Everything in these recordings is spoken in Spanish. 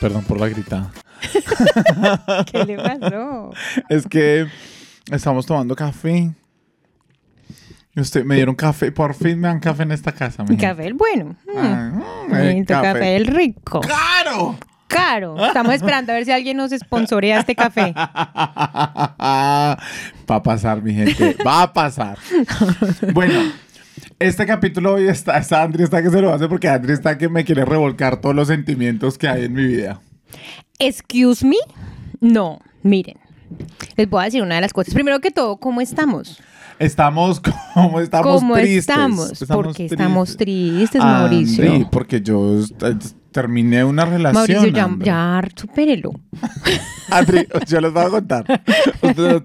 Perdón por la gritada. ¿Qué le pasó? Es que estamos tomando café. Usted, me dieron café. Por fin me dan café en esta casa. mi. Café el bueno. Mm. Ah, mm, eh, Bonito café. el rico. ¡Claro! Caro. Estamos esperando a ver si alguien nos sponsorea este café. Va a pasar, mi gente. Va a pasar. Bueno, este capítulo hoy está, está Andri está que se lo hace porque Andri está que me quiere revolcar todos los sentimientos que hay en mi vida. Excuse me. No, miren. Les voy a decir una de las cosas. Primero que todo, ¿cómo estamos? Estamos como estamos ¿Cómo tristes. estamos? Porque estamos tristes, Mauricio. Andri, porque yo terminé una relación. Mauricio, ya, hombre. ya, supérelo. Andri, yo les voy a contar.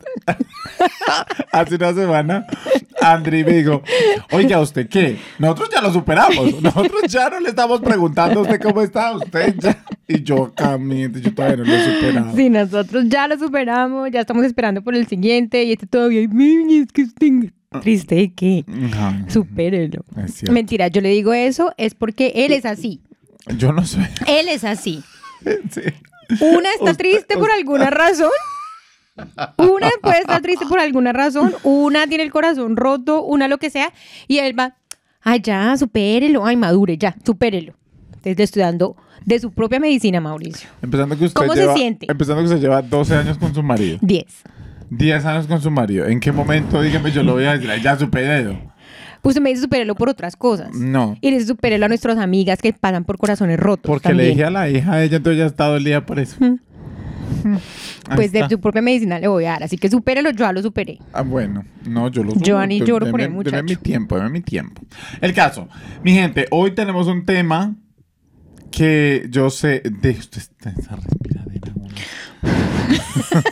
Hace una semana, Andri me dijo, oiga, ¿usted qué? Nosotros ya lo superamos. Nosotros ya no le estamos preguntando a usted cómo está. Usted ya. Y yo, camiente, yo todavía no lo he superado. Sí, nosotros ya lo superamos, ya estamos esperando por el siguiente y este todavía, "Mimi, es que estoy triste. Ajá. Supérelo. Mentira, yo le digo eso es porque él es así. Yo no sé. Él es así. Sí. Una está Usted- triste por alguna razón. Una puede estar triste por alguna razón. Una tiene el corazón roto, una lo que sea. Y él va, ay, ya, supérelo. Ay, madure, ya, supérelo. Entonces le estoy dando de su propia medicina, Mauricio. Empezando que usted ¿Cómo se lleva, siente? Empezando que usted lleva 12 años con su marido. 10. 10 años con su marido. ¿En qué momento, dígame, yo lo voy a decir, "Ay, ya superé? Usted me dice supérelo por otras cosas. No. Y le dice supérelo a nuestras amigas que pasan por corazones rotos. Porque le también. dije a la hija de ella, entonces ya está día por eso. Pues de su propia medicina le voy a dar. Así que supérelo, yo ya lo superé. Ah, bueno, no, yo lo Yo ni Deme- lloro por el deme muchacho. mi tiempo, deme mi tiempo. El caso, mi gente, hoy tenemos un tema que yo sé de usted está esa respiradera.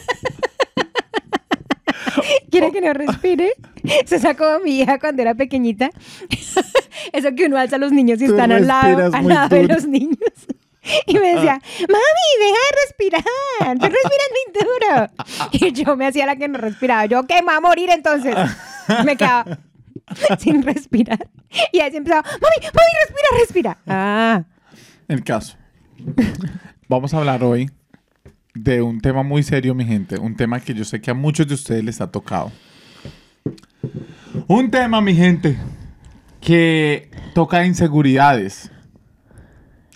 ¿Quiere que no respire? Se sacó a mi hija cuando era pequeñita. Eso que uno alza a los niños y Tú están al lado, al lado de los niños. Y me decía, mami, deja de respirar. Tú respiras muy duro. Y yo me hacía la que no respiraba. Yo, ¿qué? Me voy a morir entonces. Me quedaba sin respirar. Y ahí empezaba, mami, mami, respira, respira. Ah, El caso. Vamos a hablar hoy de un tema muy serio, mi gente. Un tema que yo sé que a muchos de ustedes les ha tocado. Un tema, mi gente, que toca inseguridades.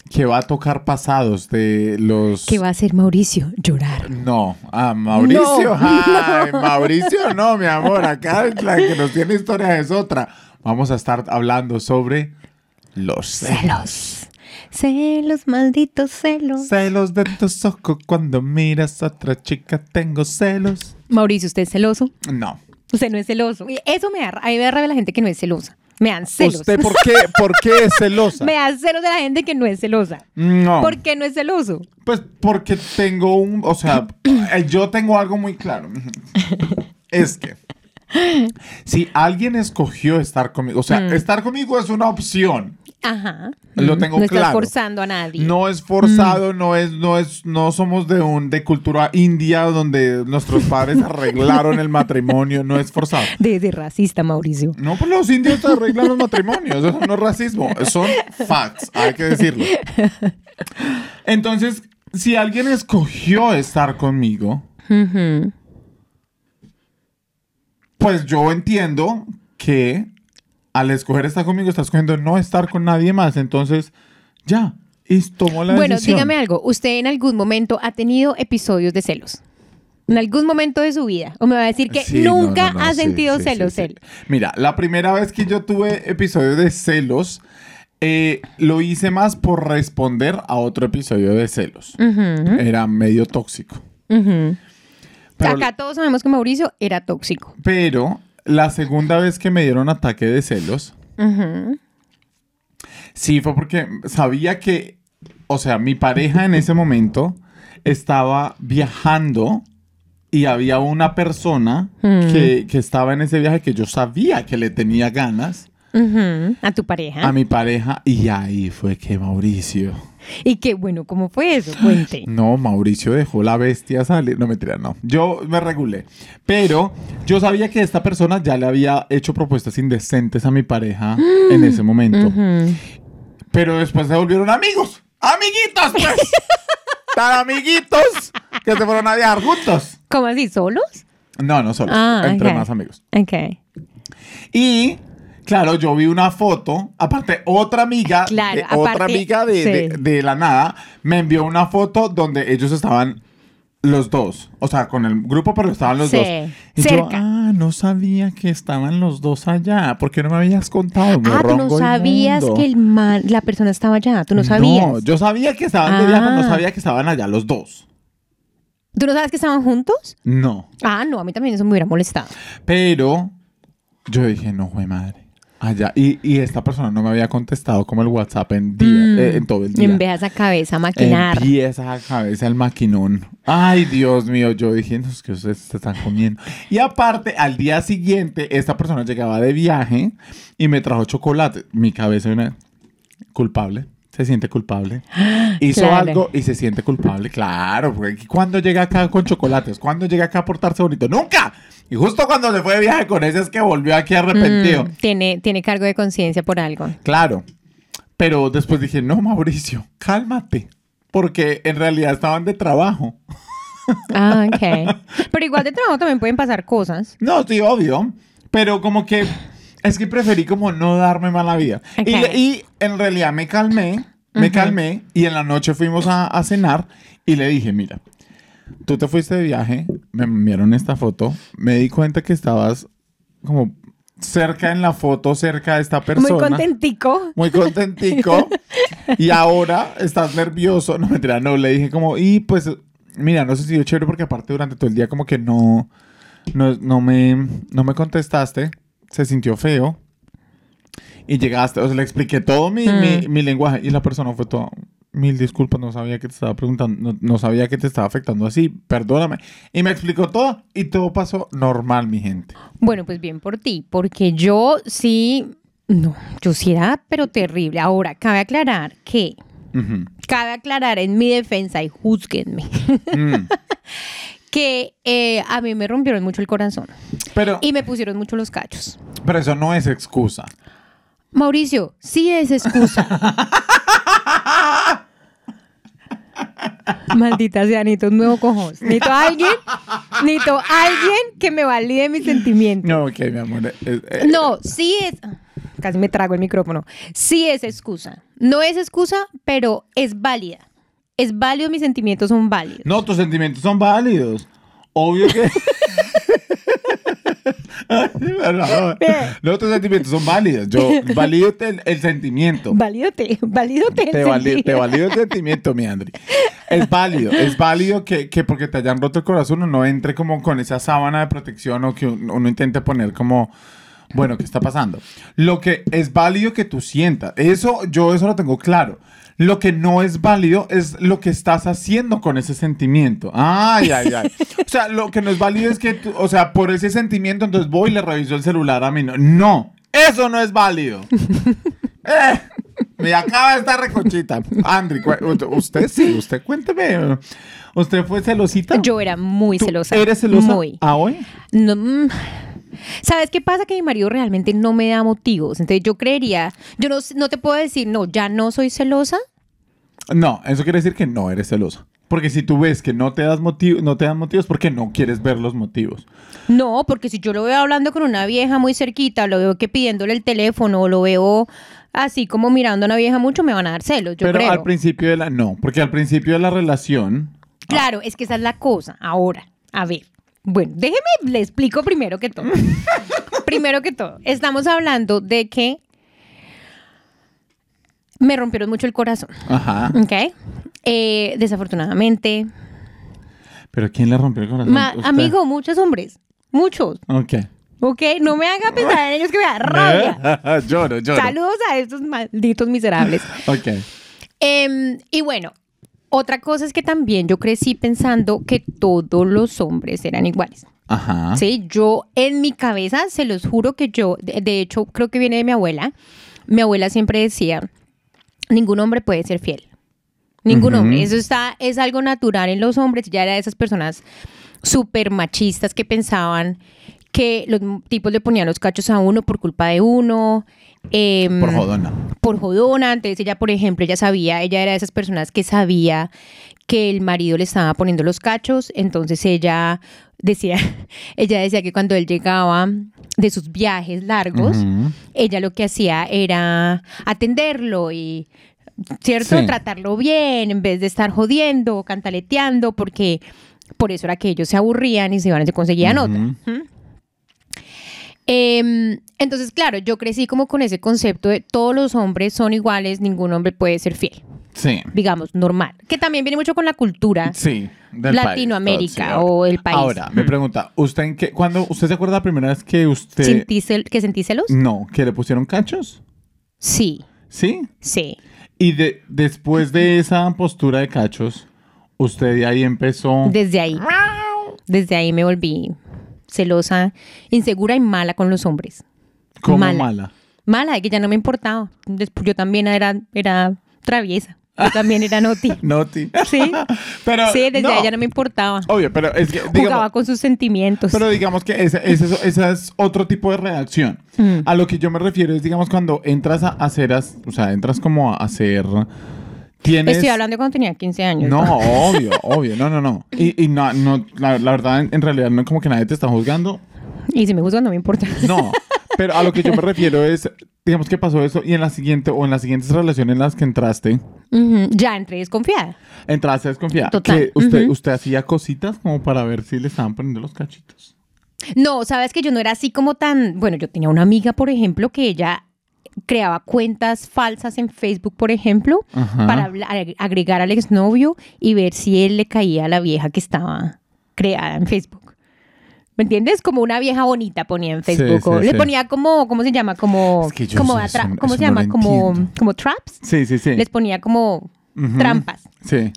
Que va a tocar pasados de los... ¿qué va a hacer Mauricio? Llorar. No, ah, Mauricio. No, Ay, Mauricio, no, mi amor. Acá la que nos tiene historia es otra. Vamos a estar hablando sobre los celos. Celos. Celos, malditos celos. Celos de tus ojos cuando miras a otra chica. Tengo celos. Mauricio, ¿usted es celoso? No. Usted no es celoso. Y Eso me da, a mí me da rabia la gente que no es celosa. Me dan celos. ¿Usted por qué, por qué es celosa? Me da celos de la gente que no es celosa. No. ¿Por qué no es celoso? Pues porque tengo un, o sea, eh, yo tengo algo muy claro. Es que si alguien escogió estar conmigo, o sea, Mm. estar conmigo es una opción. Ajá. Lo tengo no estás claro. forzando a nadie. No es forzado, no es, no es, no somos de un, de cultura india donde nuestros padres arreglaron el matrimonio, no es forzado. De, de racista, Mauricio. No, pues los indios arreglan los matrimonios, eso no es racismo, son facts, hay que decirlo. Entonces, si alguien escogió estar conmigo, pues yo entiendo que al escoger estar conmigo, estás escogiendo no estar con nadie más, entonces ya, y tomó la Bueno, decisión. dígame algo. ¿Usted en algún momento ha tenido episodios de celos? ¿En algún momento de su vida? ¿O me va a decir que Sí, nunca no, no, ha sí, sentido sí, celos él? Mira, la primera vez que yo tuve episodio de celos, eh, lo hice más por responder a otro episodio de celos. Era medio tóxico. Pero, Acá todos sabemos que Mauricio era tóxico. pero la segunda vez que me dieron ataque de celos, sí fue porque sabía que, o sea, mi pareja en ese momento estaba viajando y había una persona que, que estaba en ese viaje que yo sabía que le tenía ganas A tu pareja. a mi pareja y ahí fue que Mauricio... Y qué bueno, ¿cómo fue eso? Cuente. No, Mauricio dejó la bestia salir. No, mentira, no. Yo me regulé. Pero yo sabía que esta persona ya le había hecho propuestas indecentes a mi pareja en ese momento. Pero después se volvieron amigos. ¡Amiguitos, pues! ¡Tan amiguitos! Que se fueron a viajar juntos. ¿Cómo así? ¿Solos? No, no solo. Ah, entre más amigos. Ok. Y, claro, yo vi una foto. Aparte, otra amiga. Claro, de- otra amiga de, sí. de- de la nada me envió una foto donde ellos estaban los dos. O sea, con el grupo, pero estaban los Sí, dos. Y yo, cerca. ah, no sabía que estaban los dos allá. ¿Por qué no me habías contado? Ah, tú no sabías inmundo? que el man, la persona estaba allá. Tú no sabías. No, yo sabía que estaban de viaje, no Ah. sabía que estaban allá los dos. ¿Tú no sabes que estaban juntos? No. Ah, no, a mí también eso me hubiera molestado. Pero yo dije, no, fue madre. Allá. Y, y esta persona no me había contestado como el WhatsApp en día, Mm. eh, en todo el día. Empieza esa cabeza a maquinar. Empieza a cabeza el maquinón. Ay, Dios mío, yo dije, no, es que ustedes se están comiendo. Y aparte, al día siguiente, esta persona llegaba de viaje y me trajo chocolate. Mi cabeza era culpable. Se siente culpable. Hizo Claro. algo y se siente culpable. Claro, porque cuando llega acá con chocolates, cuando llega acá a portarse bonito, nunca. Y justo cuando se fue de viaje con ese es que volvió aquí arrepentido. Mm, tiene, tiene cargo de conciencia por algo. Claro. Pero después dije, no, Mauricio, cálmate. Porque en realidad estaban de trabajo. Ah, ok. Pero igual de trabajo también pueden pasar cosas. No, sí, obvio. Pero como que es que preferí como no darme mala vida. Ok. Y, y en realidad me calmé, me calmé. Y en la noche fuimos a, a cenar y le dije, mira, tú te fuiste de viaje, me enviaron esta foto, me di cuenta que estabas como cerca en la foto, cerca de esta persona. Muy contentico. muy contentico y ahora estás nervioso. No, mentira, no, le dije como, y pues, mira, no sé si yo chévere porque aparte durante todo el día como que no, no, no, me, no me contestaste, se sintió feo y llegaste, o sea, le expliqué todo mi, Mm. mi, mi lenguaje y la persona fue todo, mil disculpas, no sabía que te estaba preguntando, no, no sabía que te estaba afectando así, perdóname. Y me explicó todo y todo pasó normal, mi gente. Bueno, pues bien por ti, porque yo sí, no, yo sí era, pero terrible. Ahora, cabe aclarar que, cabe aclarar en mi defensa y juzguenme, Mm. que eh, a mí me rompieron mucho el corazón Pero, y me pusieron mucho los cachos. pero eso no es excusa. Mauricio, sí es excusa. Maldita sea, necesito un nuevo cojón. Necesito alguien, necesito a alguien que me valide mis sentimientos. No, ok, mi amor. eh, eh, No, sí es. Casi me trago el micrófono. Sí es excusa. No es excusa, pero es válida. Es válido, mis sentimientos son válidos. No, tus sentimientos son válidos. Obvio que. No, no, tus sentimientos son válidos. Yo valido el, el sentimiento. Valídote, valídote el Te, vali- sentido. te valido el sentimiento, mi Andri. Es válido, es válido que, que porque te hayan roto el corazón uno entre como con esa sábana de protección o que uno, uno intente poner como, bueno, ¿qué está pasando? Lo que es válido que tú sientas, eso yo eso lo tengo claro. Lo que no es válido es lo que estás haciendo con ese sentimiento. Ay, ay, ay. O sea, lo que no es válido es que, tú- o sea, por ese sentimiento entonces voy y le reviso el celular a mí. No, no eso no es válido. Eh, me acaba esta recochita. Andri, usted sí, usted cuénteme. ¿Usted fue celosita? Yo era muy ¿Tú celosa. ¿Eres celosa Muy. a hoy? No, mm. ¿Sabes qué pasa? Que mi marido realmente no me da motivos. Entonces yo creería, yo no, no te puedo decir, no, ya no soy celosa. No, eso quiere decir que no eres celosa. Porque si tú ves que no te das motivos, no te dan motivos porque no quieres ver los motivos. No, porque si yo lo veo hablando con una vieja muy cerquita, lo veo que pidiéndole el teléfono, o lo veo así como mirando a una vieja mucho, me van a dar celos, yo Pero creo. al principio de la no, porque al principio de la relación Claro, es que esa es la cosa. Ahora, a ver. Bueno, déjeme, le explico primero que todo. primero que todo, estamos hablando de que me rompieron mucho el corazón, Ajá. ¿ok? Eh, desafortunadamente. Pero ¿quién le rompió el corazón? Amigo, muchos hombres, muchos, Ok. ¿ok? No me haga pensar en ellos que me da rabia. lloro, lloro. Saludos a estos malditos miserables. Ok. Em, y bueno, Otra cosa es que también yo crecí pensando que todos los hombres eran iguales. Ajá. Sí, yo en mi cabeza, se los juro que yo, de, de hecho, creo que viene de mi abuela. Mi abuela siempre decía, ningún hombre puede ser fiel. Ningún hombre. Eso está, es algo natural en los hombres. Ya era de esas personas súper machistas que pensaban que los tipos le ponían los cachos a uno por culpa de uno. Em, Por jodona. por jodona. Entonces ella, por ejemplo, ella sabía, ella era de esas personas que sabía que el marido le estaba poniendo los cachos. Entonces ella decía, ella decía que cuando él llegaba de sus viajes largos, ella lo que hacía era atenderlo y, ¿cierto? Sí. Tratarlo bien en vez de estar jodiendo, cantaleteando, porque por eso era que ellos se aburrían y se iban y se conseguían otra. Em, entonces, claro, yo crecí como con ese concepto de todos los hombres son iguales, ningún hombre puede ser fiel, Sí. digamos, normal. Que también viene mucho con la cultura. Sí. del Latinoamérica país, o el país. Ahora, me pregunta, ¿usted en qué, cuando, ¿usted se acuerda la primera vez que usted... ¿Sentí cel- ¿Que sentí celos? No, que le pusieron cachos? Sí, ¿Sí? sí. Y de, después de esa postura de cachos, usted de ahí empezó... Desde ahí. Desde ahí me volví celosa, insegura y mala con los hombres. como mala. mala. Mala, de que ya no me importaba. Yo también era, era traviesa. Yo también era noti. Noti. Sí. Pero, Sí, desde no, ya no me importaba. Obvio, pero es que... Jugaba con sus sentimientos. Pero digamos que ese, ese es- ese es otro tipo de reacción. Mm. A lo que yo me refiero es, digamos, cuando entras a hacer, o sea, entras como a hacer... Tienes... Estoy hablando de cuando tenía 15 años. No, obvio, obvio, no, no, no. Y, y no, no la, la verdad, en, en realidad, no es como que nadie te está juzgando. Y si me juzgan, no me importa. No, pero a lo que yo me refiero es, digamos que pasó eso y en la siguiente o en las siguientes relaciones en las que entraste, Ya entré desconfiada. entraste desconfiada. Total, Que usted, usted hacía cositas como para ver si le estaban poniendo los cachitos. No, sabes que yo no era así como tan. Bueno, yo tenía una amiga, por ejemplo, que ella creaba cuentas falsas en Facebook, por ejemplo, Ajá. para agregar al exnovio y ver si él le caía a la vieja que estaba creada en Facebook. ¿Me entiendes? Como una vieja bonita ponía en Sí, Facebook. o le sí. ponía como, ¿cómo se llama? Como, Es que yo como eso- atra- eso- ¿cómo eso se no llama? como, como traps. Sí, sí, sí. Les ponía como trampas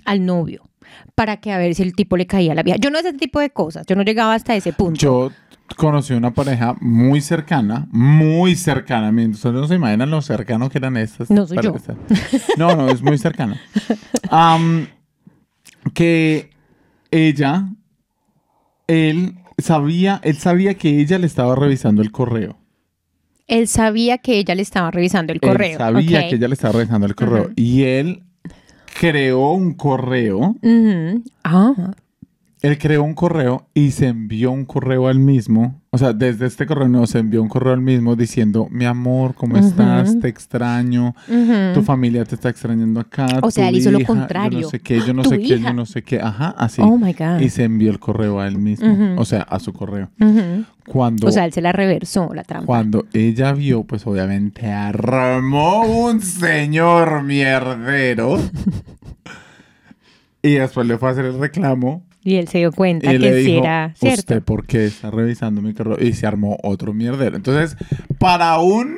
al novio para que a ver si el tipo le caía a la vieja. Yo no sé ese tipo de cosas. Yo no llegaba hasta ese punto. Yo conocí una pareja muy cercana, muy cercana. Ustedes no se imaginan lo cercano que eran estas. No soy yo. No, no, es muy cercano. Am, que ella, él sabía, él sabía que ella le estaba revisando el correo. Él sabía que ella le estaba revisando el correo. Él sabía que ella le estaba revisando el correo. Y él creó un correo. Ujú. Ah, Él creó un correo y se envió un correo al mismo. O sea, desde este correo no, se envió un correo al mismo diciendo, mi amor, ¿cómo estás? Te extraño. Tu familia te está extrañando acá. O sea, él hizo lo hija, Yo contrario. no sé qué, yo no sé qué, hija. yo no sé qué. Ajá, así. Oh my God. Y se envió el correo a él mismo. O sea, a su correo. Cuando, O sea, él se la reversó, la trampa. cuando ella vio, pues obviamente armó un señor mierdero. y después le fue a hacer el reclamo. Y él se dio cuenta Y que sí era cierto. ¿usted por qué está revisando mi correo? Y se armó otro mierdero. Entonces, para un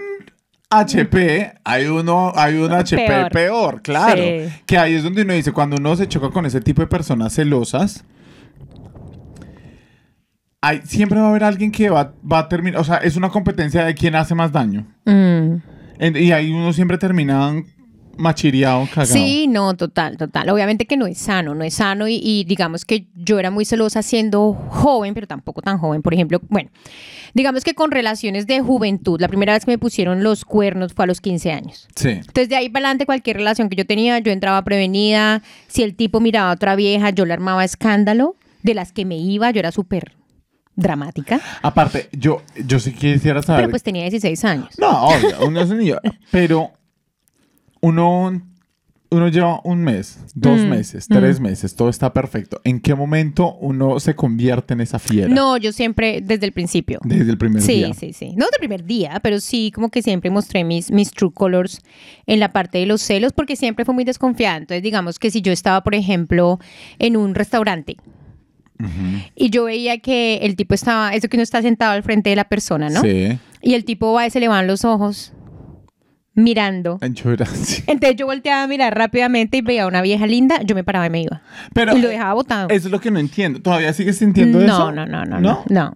HP, hay uno, hay un HP peor, Peor. claro. Sí. Que ahí es donde uno dice, cuando uno se choca con ese tipo de personas celosas, hay, siempre va a haber alguien que va, va a terminar, o sea, es una competencia de quién hace más daño. Mm. En- y ahí uno siempre termina machireado, cagado. Sí, no, total, total. Obviamente que no es sano, no es sano y, y digamos que yo era muy celosa siendo joven, pero tampoco tan joven. Por ejemplo, bueno, digamos que con relaciones de juventud, la primera vez que me pusieron los cuernos fue a los 15 años. Sí. Entonces de ahí para adelante cualquier relación que yo tenía, yo entraba prevenida. Si el tipo miraba a otra vieja, yo le armaba escándalo. De las que me iba, yo era súper dramática. Aparte, yo, yo sí quisiera saber... Pero pues tenía 16 años. No, obvio, uno es un niño. Pero uno, uno lleva un mes, dos Mm, meses, tres meses, todo está perfecto. ¿En qué momento uno se convierte en esa fiera? No, yo siempre, desde el principio. Desde el primer Sí, día. sí, sí. No del primer día, pero sí como que siempre mostré mis, mis true colors en la parte de los celos porque siempre fue muy desconfiada. Entonces digamos que si yo estaba, por ejemplo, en un restaurante y yo veía que el tipo estaba, eso que uno está sentado al frente de la persona, ¿no? Sí. Y el tipo va y se le van los ojos. Mirando. Así. Entonces yo volteaba a mirar rápidamente y veía a una vieja linda, yo me paraba y me iba. Pero y lo dejaba botado. eso es lo que no entiendo. ¿Todavía sigues sintiendo no, eso? no, no, no, no, no.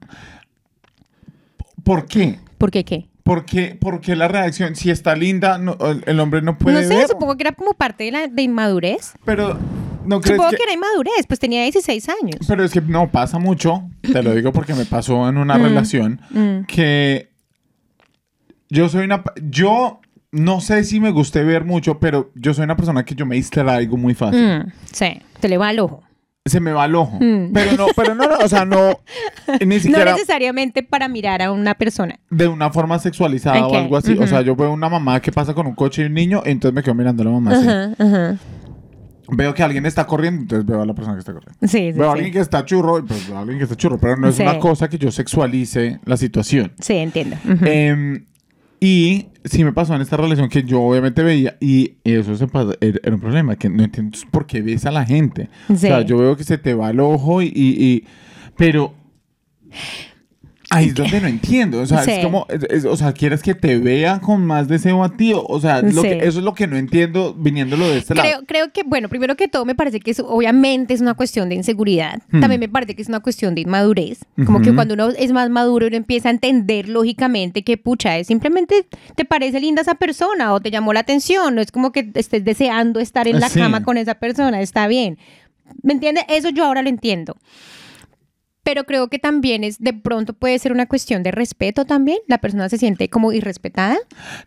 ¿Por qué? ¿Por qué qué? ¿Por qué, por qué la reacción? Si está linda, no- el el hombre no puede No sé, ver. supongo que era como parte de la de inmadurez. Pero no crees Supongo que... que... era inmadurez, pues tenía 16 años. Pero es que no pasa mucho, te lo digo porque me pasó en una Mm, relación mm. que yo soy una yo no sé si me guste ver mucho, pero yo soy una persona que yo me distraigo muy fácil. Mm, sí, te le va al ojo. Se me va el ojo. Mm. Pero no, pero no, no, o sea, no ni No siquiera necesariamente para mirar a una persona. de una forma sexualizada o algo así. O sea, yo veo una mamá que pasa con un coche y un niño, entonces me quedo mirando a la mamá así. Veo que alguien está corriendo, entonces veo a la persona que está corriendo. Sí, sí, Veo a sí. alguien que está churro, y pues veo a alguien que está churro, pero no es una cosa que yo sexualice la situación. Sí, entiendo. Y sí me pasó en esta relación que yo obviamente veía y eso se pasa- era, era un problema, que no entiendo por qué ves a la gente. O sea, yo veo que se te va el ojo y... y- y- pero... Ahí es donde no entiendo. O sea, es Sí. como... es- es- o sea, ¿quieres que te vean con más deseo a ti? O sea, lo Sí. que- eso es lo que no entiendo viniéndolo de este Creo, lado. creo que, bueno, primero que todo me parece que es, obviamente es una cuestión de inseguridad. Hmm. También me parece que es una cuestión de inmadurez. Como que Ujú. cuando uno es más maduro, uno empieza a entender lógicamente que, pucha, es simplemente te parece linda esa persona o te llamó la atención. No es como que estés deseando estar en la Sí. cama con esa persona. Está bien. ¿Me entiendes? Eso yo ahora lo entiendo. Pero creo que también es, de pronto puede ser una cuestión de respeto también. La persona se siente como irrespetada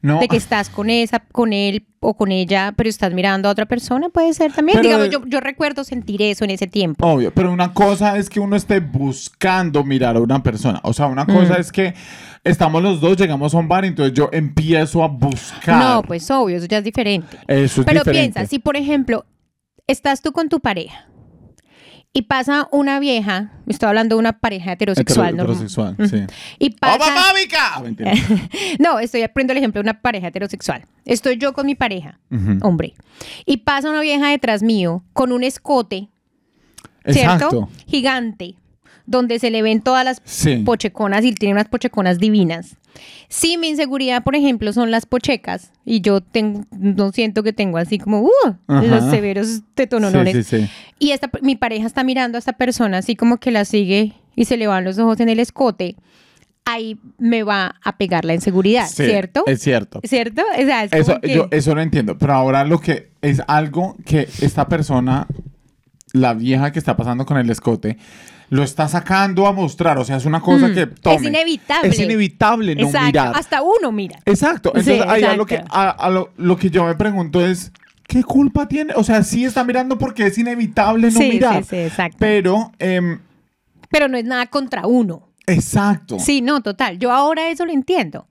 No, de que estás con esa, con él o con ella, pero estás mirando a otra persona, puede ser también. Pero Digamos, yo, yo recuerdo sentir eso en ese tiempo. Obvio, pero una cosa es que uno esté buscando mirar a una persona. O sea, una cosa Mm. es que estamos los dos, llegamos a un bar, entonces yo empiezo a buscar. No, pues obvio, eso ya es diferente. Eso es pero diferente. piensa, si por ejemplo, estás tú con tu pareja y pasa una vieja, estoy hablando de una pareja heterosexual, Hetero- ¿no? heterosexual, Ujú. sí. Y pasa... ¡Oh, mamámica! Mentira. no, estoy poniendo el ejemplo de una pareja heterosexual. Estoy yo con mi pareja, hombre, y pasa una vieja detrás mío con un escote ¿cierto? Exacto. Gigante, donde se le ven todas las Sí. pocheconas y tiene unas pocheconas divinas. Sí, mi inseguridad, por ejemplo, son las pochecas y yo tengo, no siento que tengo así como uh, los severos tetononones. Sí, sí, sí. Y esta, mi pareja está mirando a esta persona así como que la sigue y se le van los ojos en el escote. Ahí me va a pegar la inseguridad, Sí, ¿cierto? Es cierto. ¿Cierto? O sea, es Eso, como que- yo eso lo entiendo. Pero ahora lo que es algo que esta persona, la vieja que está pasando con el escote, lo está sacando a mostrar. O sea, es una cosa Mm, que es inevitable. Es inevitable no Exacto, mirar. hasta uno mira. Exacto. Sí, Entonces, ahí a lo, que, a, a lo, lo que yo me pregunto es, ¿qué culpa tiene? O sea, sí está mirando porque es inevitable no sí, mirar. sí, sí, exacto. Pero, em, Pero no es nada contra uno. exacto. Sí, no, total. Yo ahora eso lo entiendo.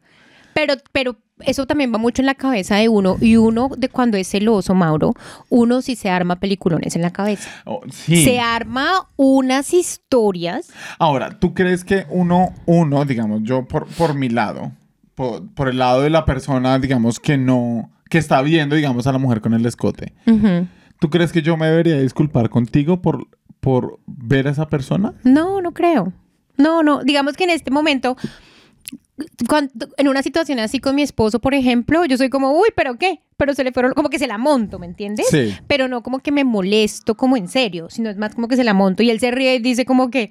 Pero, pero eso también va mucho en la cabeza de uno. Y uno, de cuando es celoso, Mauro, uno sí se arma peliculones en la cabeza. Oh, sí. Se arma unas historias. Ahora, ¿tú crees que uno, uno, digamos, yo por, por mi lado, por, por el lado de la persona, digamos, que no, que está viendo, digamos, a la mujer con el escote. ¿tú crees que yo me debería disculpar contigo por, por ver a esa persona? No, no creo. No, no. Digamos que en este momento, cuando- en una situación así con mi esposo, por ejemplo, yo soy como, uy, pero qué, pero se le fueron, como que se la monto, ¿me entiendes? Sí. Pero no como que me molesto como en serio, sino es más como que se la monto y él se ríe y dice como que,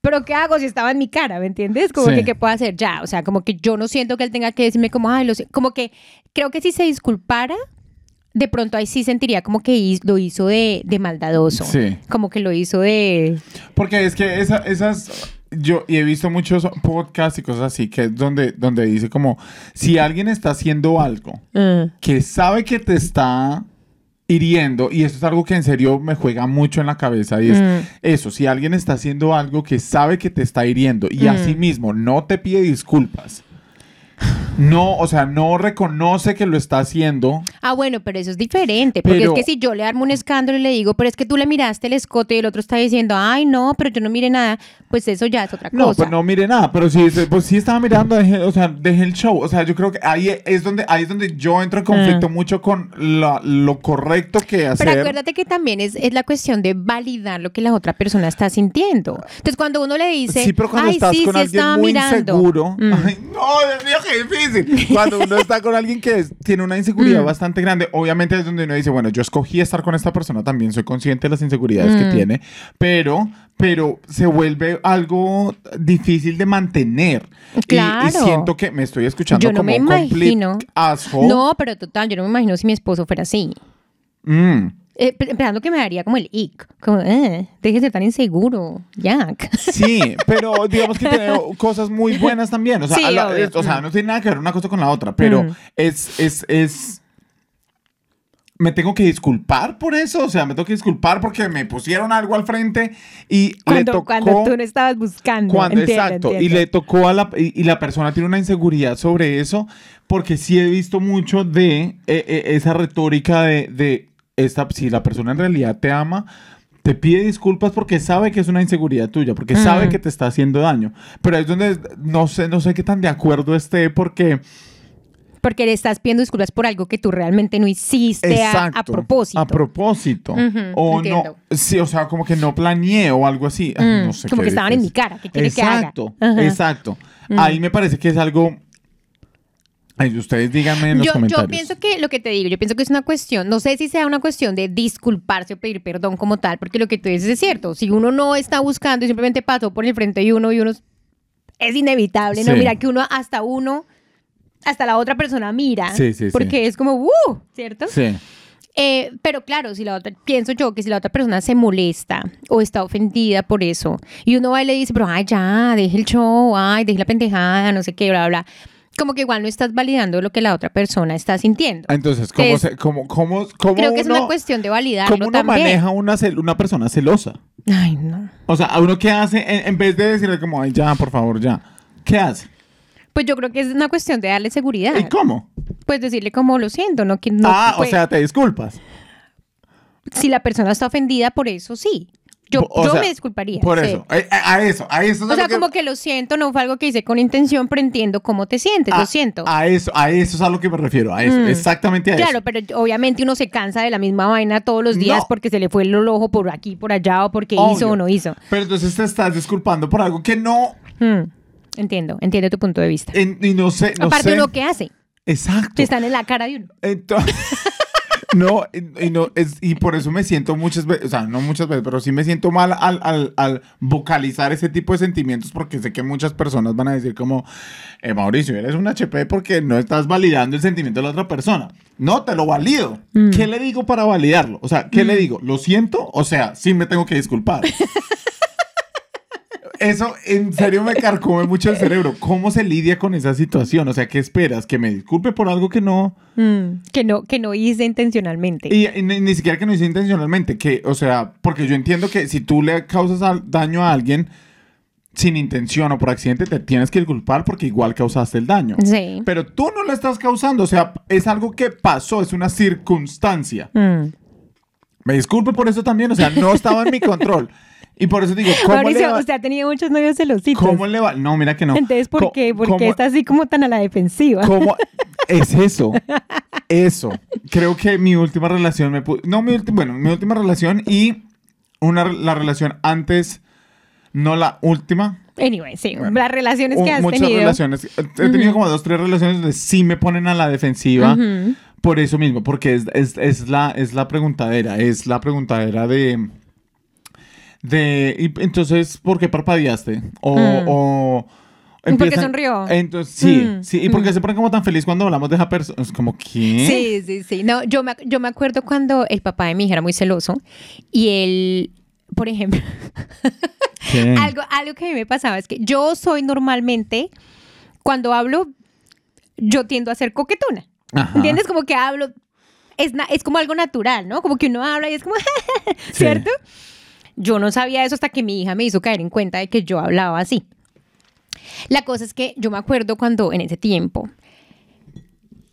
pero ¿qué hago si estaba en mi cara, ¿me entiendes? Como Sí. que, ¿qué puedo hacer ya? O sea, como que yo no siento que él tenga que decirme como, ay, lo sé. Como que creo que si se disculpara, de pronto ahí sí sentiría como que lo hizo de, de maldadoso. Sí. Como que lo hizo de... Porque es que esa- esas, yo y he visto muchos podcasts y cosas así, que es donde, donde dice como, si alguien está haciendo algo "Ah". que sabe que te está hiriendo, y esto es algo que en serio me juega mucho en la cabeza, y es Mm. eso, si alguien está haciendo algo que sabe que te está hiriendo y Mm. asimismo no te pide disculpas, no, o sea, no reconoce que lo está haciendo, Ah, bueno, pero eso es diferente. Porque Pero- es que si yo le armo un escándalo y le digo, pero es que tú le miraste el escote y el otro está diciendo, ay, no, pero yo no mire nada, pues eso ya es otra No, cosa. pues no mire nada, pero sí, pues sí estaba mirando, dejé, o sea, dejé el show. O sea, yo creo que ahí es donde, ahí es donde yo entro en conflicto mucho con la- lo correcto que hacer. Pero acuérdate que también es, es la cuestión de validar lo que la otra persona está sintiendo. Entonces, cuando uno le dice, sí, pero cuando ay, estás sí, con sí alguien muy mirando. inseguro. Mm. Ay, no, Dios mío, difícil. Cuando uno está con alguien que es- tiene una inseguridad Mm. bastante grande, obviamente es donde uno dice, bueno, yo escogí estar con esta persona también, soy consciente de las inseguridades que Mm. tiene, pero, pero se vuelve algo difícil de mantener. Y- Claro. Y, siento que me estoy escuchando Yo no como me imagino. asshole. No, pero total, yo no me imagino si mi esposo fuera así. Mm. Eh, pe- pensando que me daría como el ick. Como, eh, deje de ser tan inseguro, Jack. Sí, pero digamos que tiene cosas muy buenas también. O sea, Sí, a la- obvio. es- o sea, Mm. no tiene nada que ver una cosa con la otra, pero Mm. es, es, es. Me tengo que disculpar por eso. O sea, me tengo que disculpar porque me pusieron algo al frente y le Cuando, tocó. cuando tú no estabas buscando. Cuando, Entiendo, exacto, y le tocó a la, y, y la persona tiene una inseguridad sobre eso, porque sí he visto mucho de eh, eh, esa retórica de, de esta, si la persona en realidad te ama, te pide disculpas porque sabe que es una inseguridad tuya, porque sabe que te está haciendo daño. Pero es donde no sé, no sé qué tan de acuerdo esté, porque Porque le estás pidiendo disculpas por algo que tú realmente no hiciste a, exacto, a propósito. A propósito. O entiendo. no, sí, o sea, como que no planeé o algo así. Ay, Mm, no sé como qué que estaban en mi cara. ¿Qué quiere que haga? Exacto, exacto. Mm. Ahí me parece que es algo. Ay, ustedes díganme en los yo, comentarios. yo pienso que lo que te digo, yo pienso que es una cuestión, no sé si sea una cuestión de disculparse o pedir perdón como tal, porque lo que tú dices es cierto. Si uno no está buscando y simplemente pasó por el frente de uno y uno es- inevitable, ¿no? Sí. Mira que uno hasta uno, hasta la otra persona mira, Sí, sí, sí. porque es como, ¡uh! ¿Cierto? Sí. Eh, pero claro, si la otra, pienso yo que si la otra persona se molesta o está ofendida por eso y uno va y le dice, pero ay, ya, deje el show, ay, deje la pendejada, no sé qué, bla, bla. Como que igual no estás validando lo que la otra persona está sintiendo. Entonces, ¿cómo, se, cómo, cómo, cómo Creo que es una cuestión de validarlo ¿Cómo uno también. maneja una, una persona celosa? Ay, no. O sea, ¿a uno qué hace en, en vez de decirle como, ay, ya, por favor, ya? ¿Qué hace? Pues yo creo que es una cuestión de darle seguridad. ¿Y cómo? Pues decirle como lo siento, no que no. ah, pues, o sea, te disculpas. si la persona está ofendida por eso, sí. Yo, O yo sea, me disculparía. Por sí. eso. A, a- a eso, a eso. es O sea, lo que- como que lo siento, no fue algo que hice con intención, pero entiendo cómo te sientes, a, lo siento. A eso, a eso es a lo que me refiero. A eso, Mm. exactamente a eso. Claro, pero obviamente uno se cansa de la misma vaina todos los días No. porque se le fue el ojo por aquí, por allá, o porque Obvio. hizo o no hizo. Pero entonces te estás disculpando por algo que no. Hmm, Entiendo, entiendo tu punto de vista. en- y no sé, no Aparte, sé. uno qué hace, Exacto. que están en la cara de uno. Entonces, no, y, no es, y por eso me siento muchas veces, o sea, no muchas veces, pero sí me siento mal al, al, al vocalizar ese tipo de sentimientos porque sé que muchas personas van a decir como, eh, Mauricio, eres un HP porque no estás validando el sentimiento de la otra persona. No, te lo valido. Mm. ¿Qué le digo para validarlo? O sea, ¿qué le digo? ¿Lo siento? O sea, sí me tengo que disculpar. Eso en serio me carcome mucho el cerebro. ¿Cómo se lidia con esa situación? O sea, ¿qué esperas? ¿Que me disculpe por algo que no... Hmm, que no, que no hice intencionalmente. Y, y ni, ni siquiera que no hice intencionalmente, que, o sea, porque yo entiendo que si tú le causas al- daño a alguien sin intención o por accidente, te tienes que disculpar porque igual causaste el daño. Sí. Pero tú no lo estás causando, o sea, es algo que pasó, es una circunstancia. Hmm. Me disculpo por eso también, o sea, no estaba en mi control. Y por eso digo, ¿cómo le Mauricio, va? usted ha tenido muchos novios celositos. ¿Cómo le va? No, mira que no. Entonces, ¿por Co- qué? ¿Por ¿cómo- qué está así como tan a la defensiva? ¿Cómo? Es eso. Eso. Creo que mi última relación me pu- No, mi última. Bueno, mi última relación y una, la relación antes. No la última. Anyway, sí, Bueno, las relaciones que has muchas tenido. relaciones. He tenido como dos, tres relaciones donde sí me ponen a la defensiva. Por eso mismo, porque es, es, es la, es la preguntadera. Es la preguntadera de. De. y entonces, ¿por qué parpadeaste? O. Mm. o ¿Y por qué empiezan- sonrió? Entonces, sí, Mm, sí. ¿Y por qué mm. se ponen como tan feliz cuando hablamos de esa persona? Es como, ¿qué? Sí, sí, sí. No, yo me, yo me acuerdo cuando el papá de mi hija era muy celoso y él, por ejemplo, algo, algo que a mí me pasaba es que yo soy normalmente, cuando hablo, yo tiendo a ser coquetona. Ajá. ¿Entiendes? Como que hablo, es, es como algo natural, ¿no? Como que uno habla y es como, Sí. Yo no sabía eso hasta que mi hija me hizo caer en cuenta de que yo hablaba así. La cosa es que yo me acuerdo cuando en ese tiempo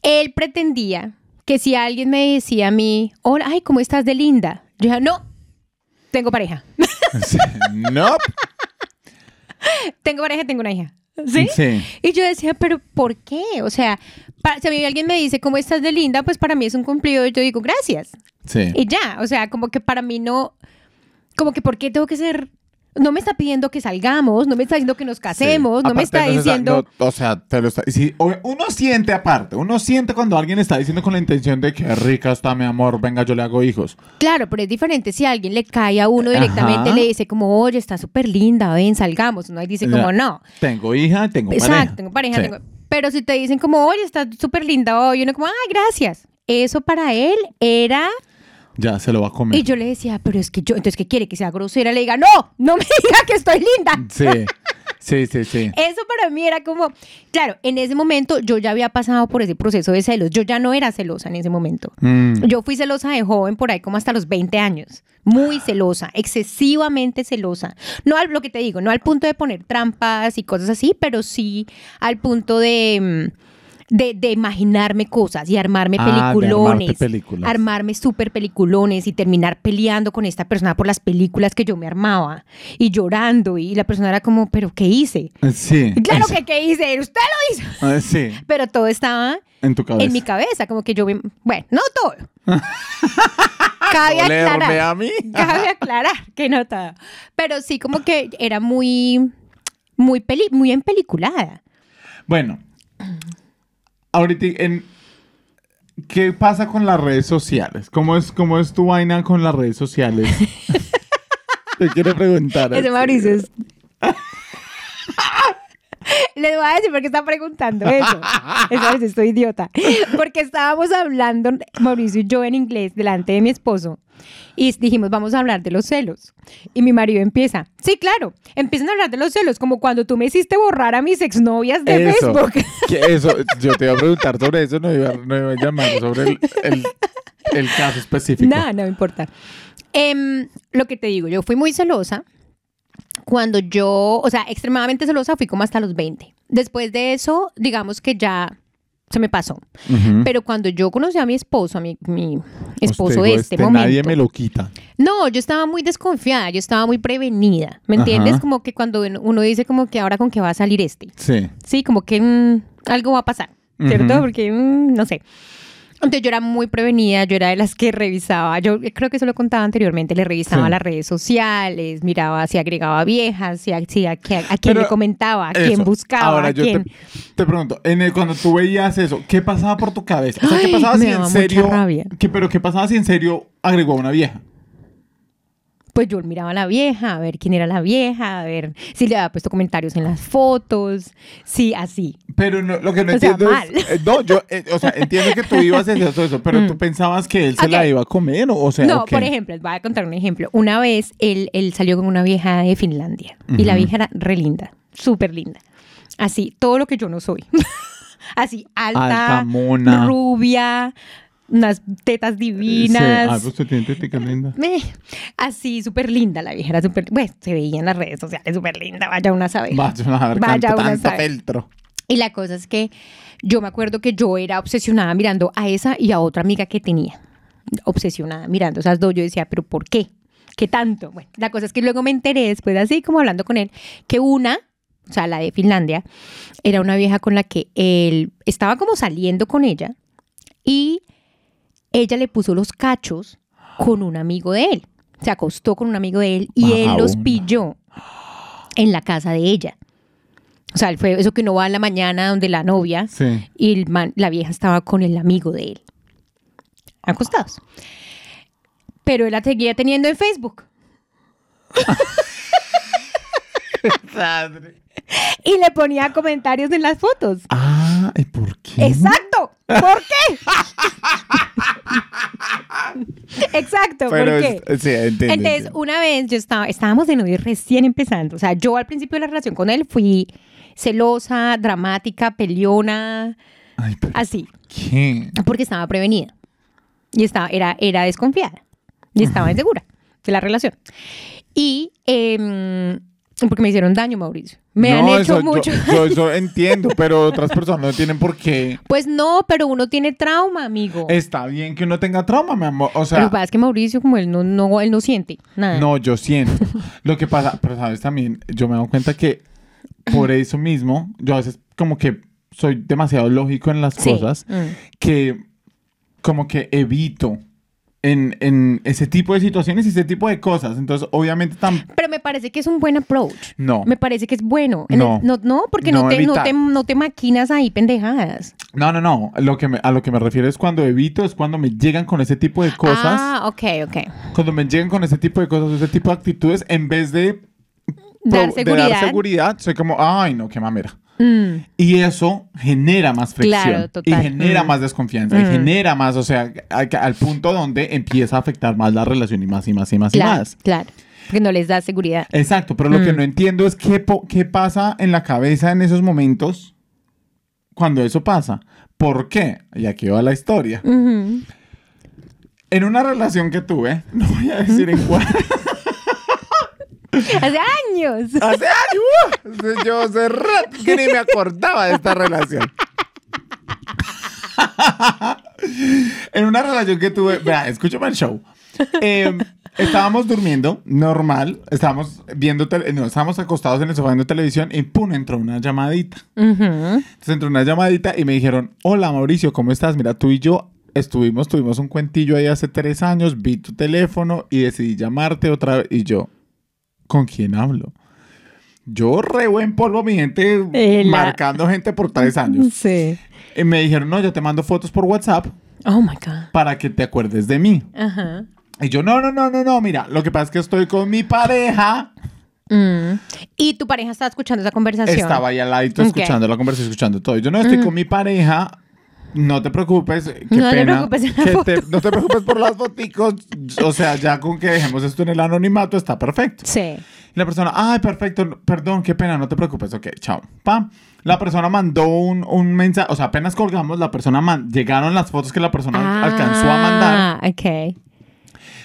él pretendía que si alguien me decía a mí, hola, ay, ¿cómo estás de linda? Yo decía, no, tengo pareja. No. tengo pareja, tengo una hija. ¿Sí? Sí. Y yo decía, pero ¿por qué? O sea, si a mí alguien me dice, ¿cómo estás de linda? Pues para mí es un cumplido y yo digo, gracias. Sí. Y ya, o sea, como que para mí no, como que ¿por qué tengo que ser? No me está pidiendo que salgamos, no me está diciendo que nos casemos, no me está no diciendo... no, o sea, te lo está. si- uno siente aparte, uno siente cuando alguien está diciendo con la intención de que rica está mi amor, venga, yo le hago hijos. Claro, pero es diferente si alguien le cae a uno directamente, Ajá. le dice como, oye, está súper linda, ven, salgamos. Uno ahí dice como, no. Tengo hija, tengo Exacto, pareja. tengo pareja, Sí. tengo... Pero si te dicen como, oye, está súper linda hoy, uno como, ay, gracias. Eso para él era... Ya se lo va a comer. Y yo le decía, pero es que yo, entonces, ¿qué quiere? Que sea grosera. Le diga, no, no me diga que estoy linda. Sí, sí, sí, sí. Eso para mí era como, claro, en ese momento yo ya había pasado por ese proceso de celos. Yo ya no era celosa en ese momento. Mm. Yo fui celosa de joven por ahí como hasta los 20 años. Muy celosa, excesivamente celosa. No al lo que te digo, no al punto de poner trampas y cosas así, pero sí al punto de, mm, de, de imaginarme cosas y armarme Ah, peliculones. películas. Armarme súper peliculones y terminar peleando con esta persona por las películas que yo me armaba y llorando. Y la persona era como, ¿pero qué hice? Sí. Y Claro eso. que qué hice, usted lo hizo. Ah, Sí, Pero todo estaba en tu cabeza. en mi cabeza, como que yo, me- bueno, no todo. Cabe aclarar, a mí. cabe aclarar que no todo. Pero sí como que era muy, muy, peli, muy empeliculada. Bueno, ahorita, en, ¿qué pasa con las redes sociales? ¿Cómo es, cómo es tu vaina con las redes sociales? Te quiero preguntar. Ese Mauricio es... Les voy a decir por qué está preguntando eso. Esa vez estoy idiota. Porque estábamos hablando, Mauricio y yo, en inglés, delante de mi esposo. Y dijimos, vamos a hablar de los celos. Y mi marido empieza, sí, claro, empiezan a hablar de los celos, como cuando tú me hiciste borrar a mis exnovias de eso, Facebook. eso, yo te iba a preguntar sobre eso, no iba, no iba a llamar sobre el, el- el caso específico. No, no me importa. Em, lo que te digo, yo fui muy celosa cuando yo, o sea, extremadamente celosa fui como hasta los 20. Después de eso, digamos que ya se me pasó. Pero cuando yo conocí a mi esposo, a mi, mi esposo de dijo, este, momento. Nadie me lo quita. No, yo estaba muy desconfiada, yo estaba muy prevenida. ¿Me entiendes? Ajá. Como que cuando uno dice como que ahora con qué va a salir este. Sí. Sí, como que mm, algo va a pasar, ¿cierto? Porque mm, no sé. Entonces yo era muy prevenida, yo era de las que revisaba, yo creo que eso lo contaba anteriormente, le revisaba Sí. las redes sociales, miraba si agregaba viejas, si, a, si a, qui- a quién Pero le comentaba, a quién Eso. buscaba, Ahora a yo quién. te, te pregunto, en el- cuando tú veías eso, ¿qué pasaba por tu cabeza? O sea, ¿qué pasaba si en serio? rabia. ¿qué- pero ¿qué pasaba si en serio agregó a una vieja? Pues yo miraba a la vieja, a ver quién era la vieja, a ver si le había puesto comentarios en las fotos, sí, así. Pero no, lo que no O sea, entiendo mal. es. eh, no, yo, eh, o sea, entiendo que tú ibas a hacer todo eso, pero tú pensabas que él se la iba a comer, o, o sea. no, ¿o qué? por ejemplo, les voy a contar un ejemplo. Una vez él, él salió con una vieja de Finlandia y la vieja era re linda, súper linda. Así, todo lo que yo no soy. Así, alta, Alta, mona. rubia, unas tetas Sí. divinas. Ah, pues usted tiene tetica linda. Eh, Así, súper linda la vieja, era súper, bueno, se veía en las redes sociales súper linda, vaya una sabe. Vaya a ver Vaya tanto sabe. filtro. Y la cosa es que yo me acuerdo que yo era obsesionada mirando a esa y a otra amiga que tenía. Obsesionada mirando esas dos. Yo decía, ¿pero por qué? ¿Qué tanto? Bueno, la cosa es que luego me enteré, después así como hablando con él, que una, o sea, la de Finlandia, era una vieja con la que él estaba como saliendo con ella y ella le puso los cachos con un amigo de él. Se acostó con un amigo de él y él los pilló en la casa de ella. O sea, fue eso que uno va en la mañana donde la novia Sí. y el man- la vieja estaba con el amigo de él. Acostados. Pero él la seguía teniendo en Facebook. Y le ponía comentarios en las fotos. Ah, ¿y por qué? Exacto. ¿Por qué? Exacto. Pero es- sí, entiendo, Entonces, entiendo. una vez yo estaba, estábamos de novio recién empezando. O sea, yo al principio de la relación con él fui celosa, dramática, peleona, Ay, pero así, ¿qué? porque estaba prevenida. Y estaba, era, era desconfiada. Y estaba insegura de la relación. Y em, Porque me hicieron daño, Mauricio. Me No, han hecho eso, yo- mucho. Yo, eso entiendo, pero otras personas no tienen por qué. Pues no, pero uno tiene trauma, amigo. Está bien que uno tenga trauma, mi amor. O Lo sea, que pasa es que Mauricio, como él no, no, él no siente nada. no, yo siento. Lo que pasa, pero sabes también, yo me doy cuenta que por eso mismo, yo a veces como que soy demasiado lógico en las Sí. cosas, Mm. que como que evito en, en ese tipo de situaciones y ese tipo de cosas. Entonces, obviamente, tan... Pero me parece que es un buen approach. No. Me parece que es bueno. En No. el- no, no, porque no, No, te, no, te, no te maquinas ahí pendejadas. No, no, no. Lo que me- a lo que me refiero es cuando evito, es cuando me llegan con ese tipo de cosas. Ah, ok, ok. Cuando me llegan con ese tipo de cosas, ese tipo de actitudes, en vez de, Dar de seguridad. dar seguridad, soy como, ay, no, qué mamera. Mm. Y eso genera más fricción. Claro, total. Y genera Mm. más desconfianza. Y Mm. genera más, o sea, al, al punto donde empieza a afectar más la relación y más y más y más y más. claro. Porque no les da seguridad. Exacto, pero lo que no entiendo es qué, qué pasa en la cabeza en esos momentos cuando eso pasa. ¿Por qué? Y aquí va la historia. En una relación que tuve, no voy a decir en cuál, Hace años. hace años, uh, yo hace rato que ni me acordaba de esta relación. en una relación que tuve, vea, escúchame el show. Eh, estábamos durmiendo, normal, estábamos viendo, tele- no, estábamos acostados en el sofá viendo televisión y pum, entró una llamadita. Entonces entró una llamadita y me dijeron, hola Mauricio, ¿cómo estás? Mira, tú y yo estuvimos, tuvimos un cuentillo ahí hace tres años, vi tu teléfono y decidí llamarte otra vez. Y yo, ¿con quién hablo? Yo re buen polvo, mi gente, Eh, la- marcando gente por tres años. Sí. Y me dijeron, no, yo te mando fotos por WhatsApp Oh my God. para que te acuerdes de mí. Ajá. Y yo, no, no, no, no, no, mira, lo que pasa es que estoy con mi pareja. Mm. Y tu pareja estaba escuchando esa conversación. Estaba ahí al ladito Ok. escuchando la conversación, escuchando todo. Yo no estoy con mi pareja. No te preocupes, qué No te pena. preocupes que foto. te- no te preocupes por las foticos. O sea, ya con que dejemos esto en el anonimato está perfecto. Sí. Y la persona, ay, perfecto, perdón, qué pena, no te preocupes. Ok, chao. Pam. La persona mandó un, un mensaje, o sea, apenas colgamos, la persona, man- llegaron las fotos que la persona alcanzó a mandar. Ah, ok.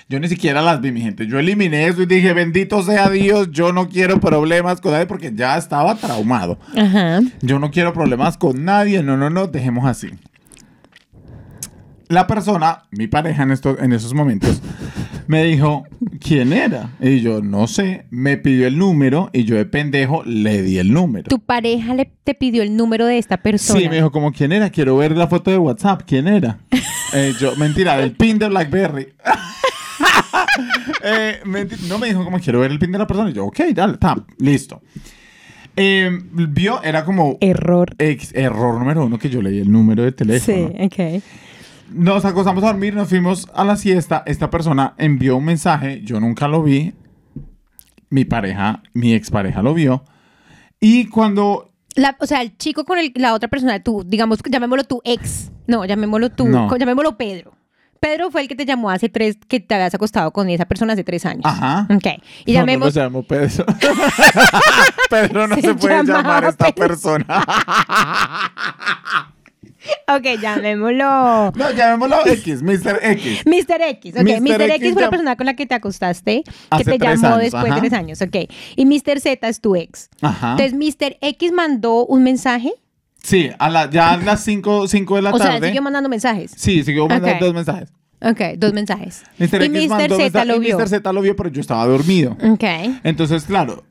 Yo ni siquiera las vi, mi gente. Yo eliminé eso y dije, bendito sea Dios, yo no quiero problemas con nadie porque ya estaba traumado. Ajá. Yo no quiero problemas con nadie. No, no, no, dejemos así. La persona, mi pareja en, esto, en esos momentos, me dijo, ¿quién era? Y yo, no sé. Me pidió el número y yo de pendejo le di el número. Tu pareja le, te pidió el número de esta persona. Sí, me dijo, como, ¿quién era? Quiero ver la foto de WhatsApp. ¿Quién era? Eh, yo, mentira, del pin de BlackBerry. Eh, no me dijo, como, quiero ver el pin de la persona. Y yo, ok, dale, está, listo. Eh, vio, era como Error. ex- error número uno que yo leí el número de teléfono. Sí, ok. Nos acostamos a dormir, nos fuimos a la siesta. Esta persona envió un mensaje, yo nunca lo vi. Mi pareja, mi expareja lo vio. Y cuando La- o sea, el chico con el- la otra persona, tú, digamos, llamémoslo tu ex. No, llamémoslo tú, No. con- llamémoslo Pedro. Pedro fue el que te llamó hace tres, que te habías acostado con esa persona hace tres años. Ajá. Ok. Y No, llamemos. No, lo llamo Pedro. Pedro no se, Se puede llamar a esta Pedro. persona. ok, llamémoslo. no, llamémoslo X, Mr. X. Mr. X, ok. Mr. Mr. X, X fue la persona con la que te acostaste, que te llamó años, después ajá. de tres años, ok. Y Mr. Z es tu ex. Ajá. Entonces, Mr. X mandó un mensaje. Sí, a la, ya a las 5 de la O sea, tarde. siguió mandando mensajes. Sí, siguió mandando dos mensajes. Ok, dos mensajes. Mr. y X Mr. mandó Z lo y vio. Mr. Z lo vio, pero yo estaba dormido. Ok. Entonces, claro,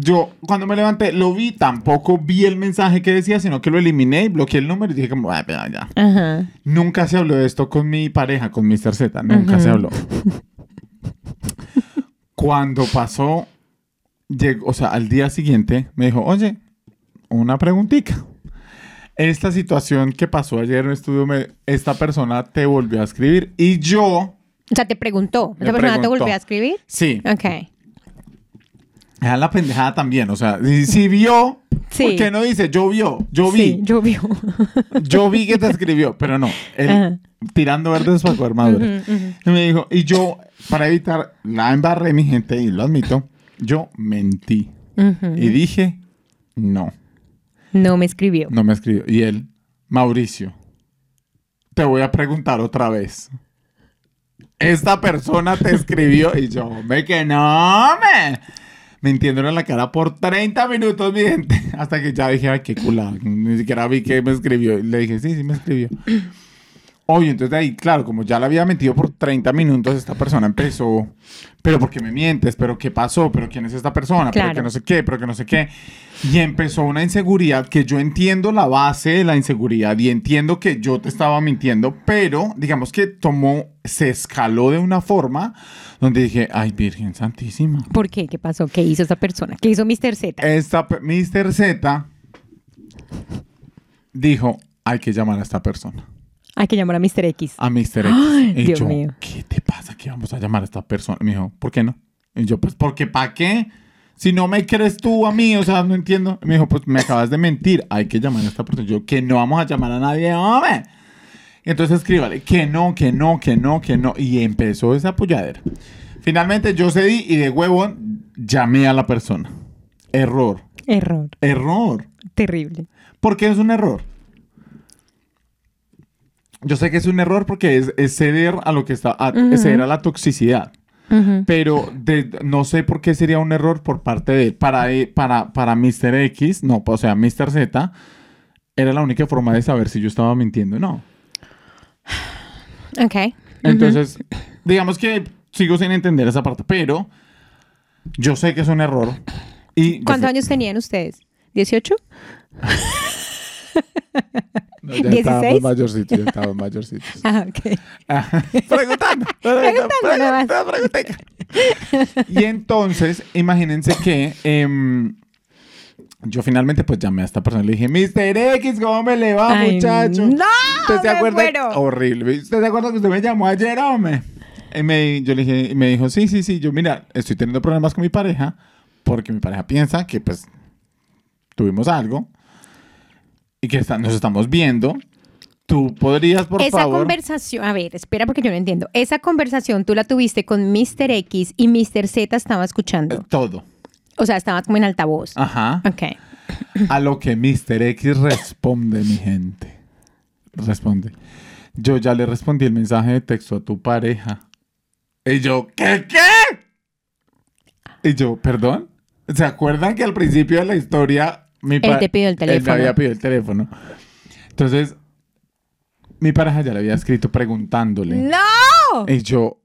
yo cuando me levanté lo vi, tampoco vi el mensaje que decía, sino que lo eliminé y bloqueé el número y dije como, ah, ya, ya. Ajá. Nunca se habló de esto con mi pareja, con Mr. Z, nunca se habló. Cuando pasó, llegó, o sea, al día siguiente me dijo, oye, una preguntita. Esta situación que pasó ayer en el estudio, me- esta persona te volvió a escribir y yo, O sea, te preguntó. ¿Esa persona te volvió a escribir? sí, Ok. Era la pendejada también, o sea, si, si vio, Sí. ¿por qué no dice, yo vio, yo vi, Sí, yo vi. yo vi que te escribió, pero no, él Ajá. tirando verdes para coger maduras. Y me dijo, y yo, para evitar la embarré, mi gente, y lo admito, yo mentí. Y dije, no, No me escribió. no me escribió. Y él, Mauricio, te voy a preguntar otra vez. Esta persona te escribió y yo, ve que no, me. Mintiéndole en la cara por 30 minutos, mi gente. Hasta que ya dije, ay, qué culada. Ni siquiera vi que me escribió. Le dije, sí, sí me escribió. Oye, entonces de ahí, claro, como ya le había mentido por 30 minutos, esta persona empezó, pero ¿por qué me mientes? ¿Pero qué pasó? ¿Pero quién es esta persona? ¿Pero que no sé qué? ¿Pero que no sé qué? Y empezó una inseguridad que yo entiendo la base de la inseguridad y entiendo que yo te estaba mintiendo, pero digamos que tomó, se escaló de una forma donde dije, ay, Virgen Santísima. ¿Por qué? ¿Qué pasó? ¿Qué hizo esa persona? ¿Qué hizo Mr. Z? Esta, Mr. Z dijo, hay que llamar a esta persona. Hay que llamar a Mr. X. a Mr. X. Ay, y Dios yo, mío. ¿qué te pasa que vamos a llamar a esta persona? Me dijo, ¿por qué no? Y yo, pues, porque ¿para qué? Si no me crees tú a mí, o sea, no entiendo. Y me dijo, pues, me acabas de mentir, hay que llamar a esta persona. Yo, que no vamos a llamar a nadie, hombre. Y entonces escríbale, que no, que no, que no, que no. Y empezó esa apoyadera. Finalmente yo cedí y de huevón llamé a la persona. Error. Error. Error. Terrible. ¿Por qué es un error? Yo sé que es un error porque es, es ceder a lo que está, a, ceder a la toxicidad. Ujú. Pero de- no sé por qué sería un error por parte de. Para, eh, para, para Mr. X, no, o sea, Mr. Z, era la única forma de saber si yo estaba mintiendo o no. Ok. Entonces, digamos que sigo sin entender esa parte, pero yo sé que es un error. Y ¿Cuántos años tenían ustedes? ¿18? No, ya 16? estábamos mayorcitos, ya estábamos mayorcitos. Ah, ok. preguntando. Preguntando nada más. pregunté. Y entonces, imagínense que em, yo finalmente pues llamé a esta persona y le dije, Mr. X, ¿cómo me le va, Ay, muchacho? ¡No! ¿Usted se acuerda? muero. Horrible. ¿Usted se acuerda que usted me llamó ayer, hombre? Y me, yo le dije, y me dijo, sí, sí, sí. Yo, mira, estoy teniendo problemas con mi pareja porque mi pareja piensa que pues tuvimos algo y que está- nos estamos viendo. Tú podrías, por Esa favor... conversación, a ver, espera porque yo no entiendo. Esa conversación tú la tuviste con Mr. X y Mr. Z estaba eh, escuchando. Todo. O sea, estaba como en altavoz. Ajá. Ok. A lo que Mr. X responde, mi gente. Responde. Yo ya le respondí el mensaje de texto a tu pareja. Y yo, ¿qué, qué? Y yo, ¿perdón? ¿Se acuerdan que al principio de la historia mi pa- te pidió el Él me teléfono. había pedido el teléfono. Entonces, mi pareja ya le había escrito preguntándole. ¡No! Y yo,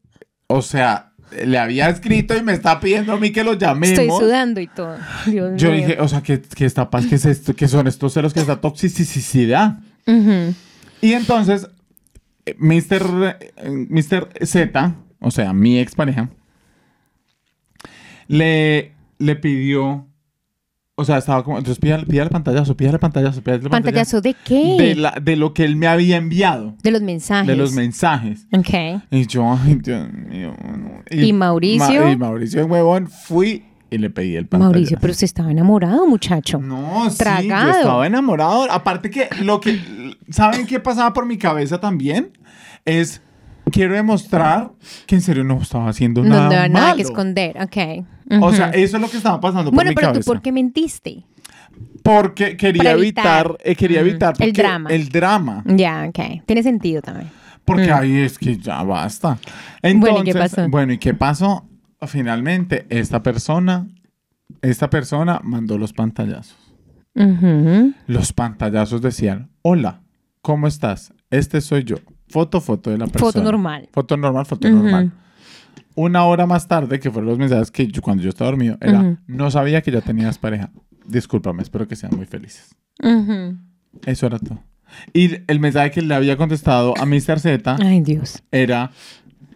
o sea, le había escrito y me está pidiendo a mí que lo llamemos. Estoy sudando y todo. Dios Yo mío. dije, o sea, ¿qué, qué está paz? ¿Qué es esto? ¿Qué son estos celos? ¿Qué es la toxicidad? Ujú. Y entonces, eh, Mr. eh, Mr. Z, o sea, mi expareja, le, le pidió, o sea, estaba como, entonces pídale, pídale pantallazo, pídale pantallazo, pídale pantallazo. ¿Pantallazo de qué? De, la, de lo que él me había enviado, De los mensajes. de los mensajes. Ok. Y yo, ay, Dios mío. no. ¿Y Mauricio? Ma- y Mauricio, huevón, fui y le pedí el pantallazo. Mauricio, pero usted estaba enamorado, muchacho. No, sí, yo estaba enamorado. Aparte que lo que, ¿saben qué pasaba por mi cabeza también? Es, quiero demostrar que en serio no estaba haciendo No, nada no, nada malo. que esconder. Ok. O sea, eso es lo que estaba pasando por bueno, pero tú. ¿por qué mentiste? Porque quería evitar, evitar. eh, quería evitar el drama. El drama. Ya, ok. Tiene sentido también. Porque Mm. ahí es que ya basta. Bueno, ¿y qué Entonces, pasó? Bueno, ¿y qué pasó? Finalmente, esta persona, esta persona mandó los pantallazos. Los pantallazos decían, hola, ¿cómo estás? Este soy yo. Foto, foto de la persona. Foto normal. Foto normal, foto normal. Una hora más tarde, que fueron los mensajes que yo, cuando yo estaba dormido, era, no sabía que ya tenías pareja. Discúlpame, espero que sean muy felices. Ujú. Eso era todo. Y el mensaje que le había contestado a Mr. Z Ay, Dios. era,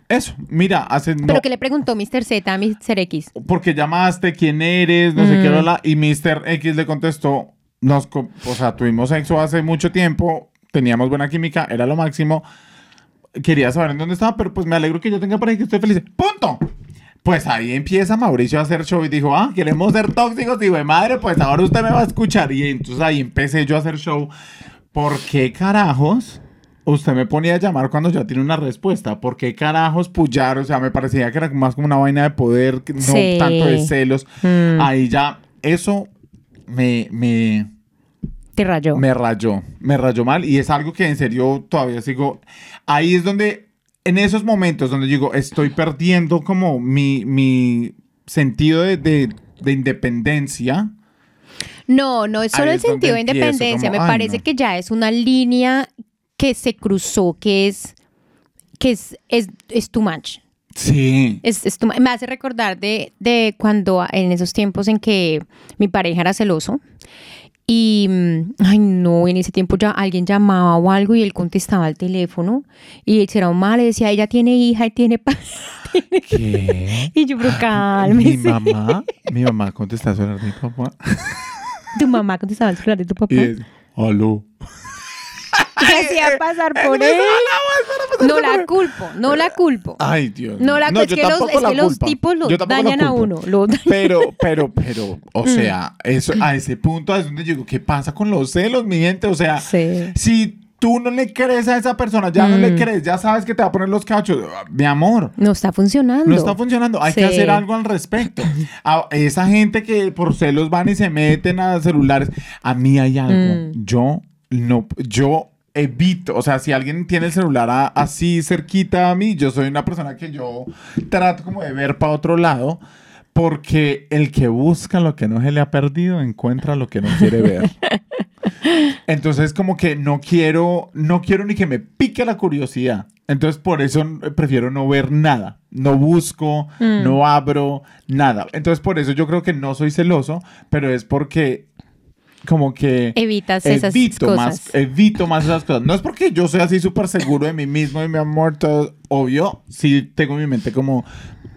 eso, mira, hace... no- ¿Pero qué le preguntó Mr. Z a Mr. X? porque llamaste, quién eres, no sé qué, Mm. bla, bla, y Mr. X le contestó, nos, o sea, tuvimos sexo hace mucho tiempo, teníamos buena química, era lo máximo, quería saber en dónde estaba, pero pues me alegro que yo tenga pareja y que estoy feliz. ¡Punto! Pues ahí empieza Mauricio a hacer show y dijo, ah, queremos ser tóxicos, y de madre, pues ahora usted me va a escuchar. Y entonces ahí empecé yo a hacer show. ¿Por qué carajos? Usted me ponía a llamar cuando ya tiene una respuesta. ¿Por qué carajos pullar? O sea, me parecía que era más como una vaina de poder, no Sí. tanto de celos. Mm. Ahí ya, eso me, me, Te rayó. me rayó, me rayó mal y es algo que en serio todavía sigo. Ahí es donde, en esos momentos donde digo, estoy perdiendo como mi, mi sentido de, de, de independencia. No, no es solo el sentido de independencia. como, Me parece no. que ya es una línea que se cruzó, que es que es, es, es too much. Sí. Es, es too me hace recordar de, de cuando en esos tiempos en que mi pareja era celoso y, mm, ay no, en ese tiempo ya alguien llamaba o algo y él contestaba al teléfono y será un mal, le decía, ella tiene hija y tiene pa ¿Qué? Y yo, pero Mi cálmese. mamá, mi mamá contesta a sonar mi papá. Tu mamá contestaba al celular de tu papá. Y es, aló. Se hacía pasar por él. No la culpo, no la culpo. Ay, Dios. No, la mío. es que, los, es la que los tipos lo Yo tampoco la dañan a uno. lo. Pero, pero, pero, Mm. o sea, eso, a ese punto es donde digo, ¿qué pasa con los celos, mi gente? O sea, Sí. si tú no le crees a esa persona, ya no le Mm. crees, ya sabes que te va a poner los cachos, mi amor. No está funcionando. No está funcionando, hay que hacer algo al respecto. A esa gente que por celos van y se meten a celulares, a mí hay algo. Mm. Yo no, yo evito, o sea, si alguien tiene el celular a- así cerquita a mí, yo soy una persona que yo trato como de ver para otro lado, porque el que busca lo que no se le ha perdido encuentra lo que no quiere ver. Entonces como que no quiero, no quiero ni que me pique la curiosidad. Entonces por eso prefiero no ver nada. No busco, Mm. no abro, nada. Entonces por eso yo creo que no soy celoso, pero es porque como que Evitas esas evito cosas. más, evito más esas cosas. No es porque yo sea así súper seguro de mí mismo y mi amor, todo obvio. Sí tengo en mi mente como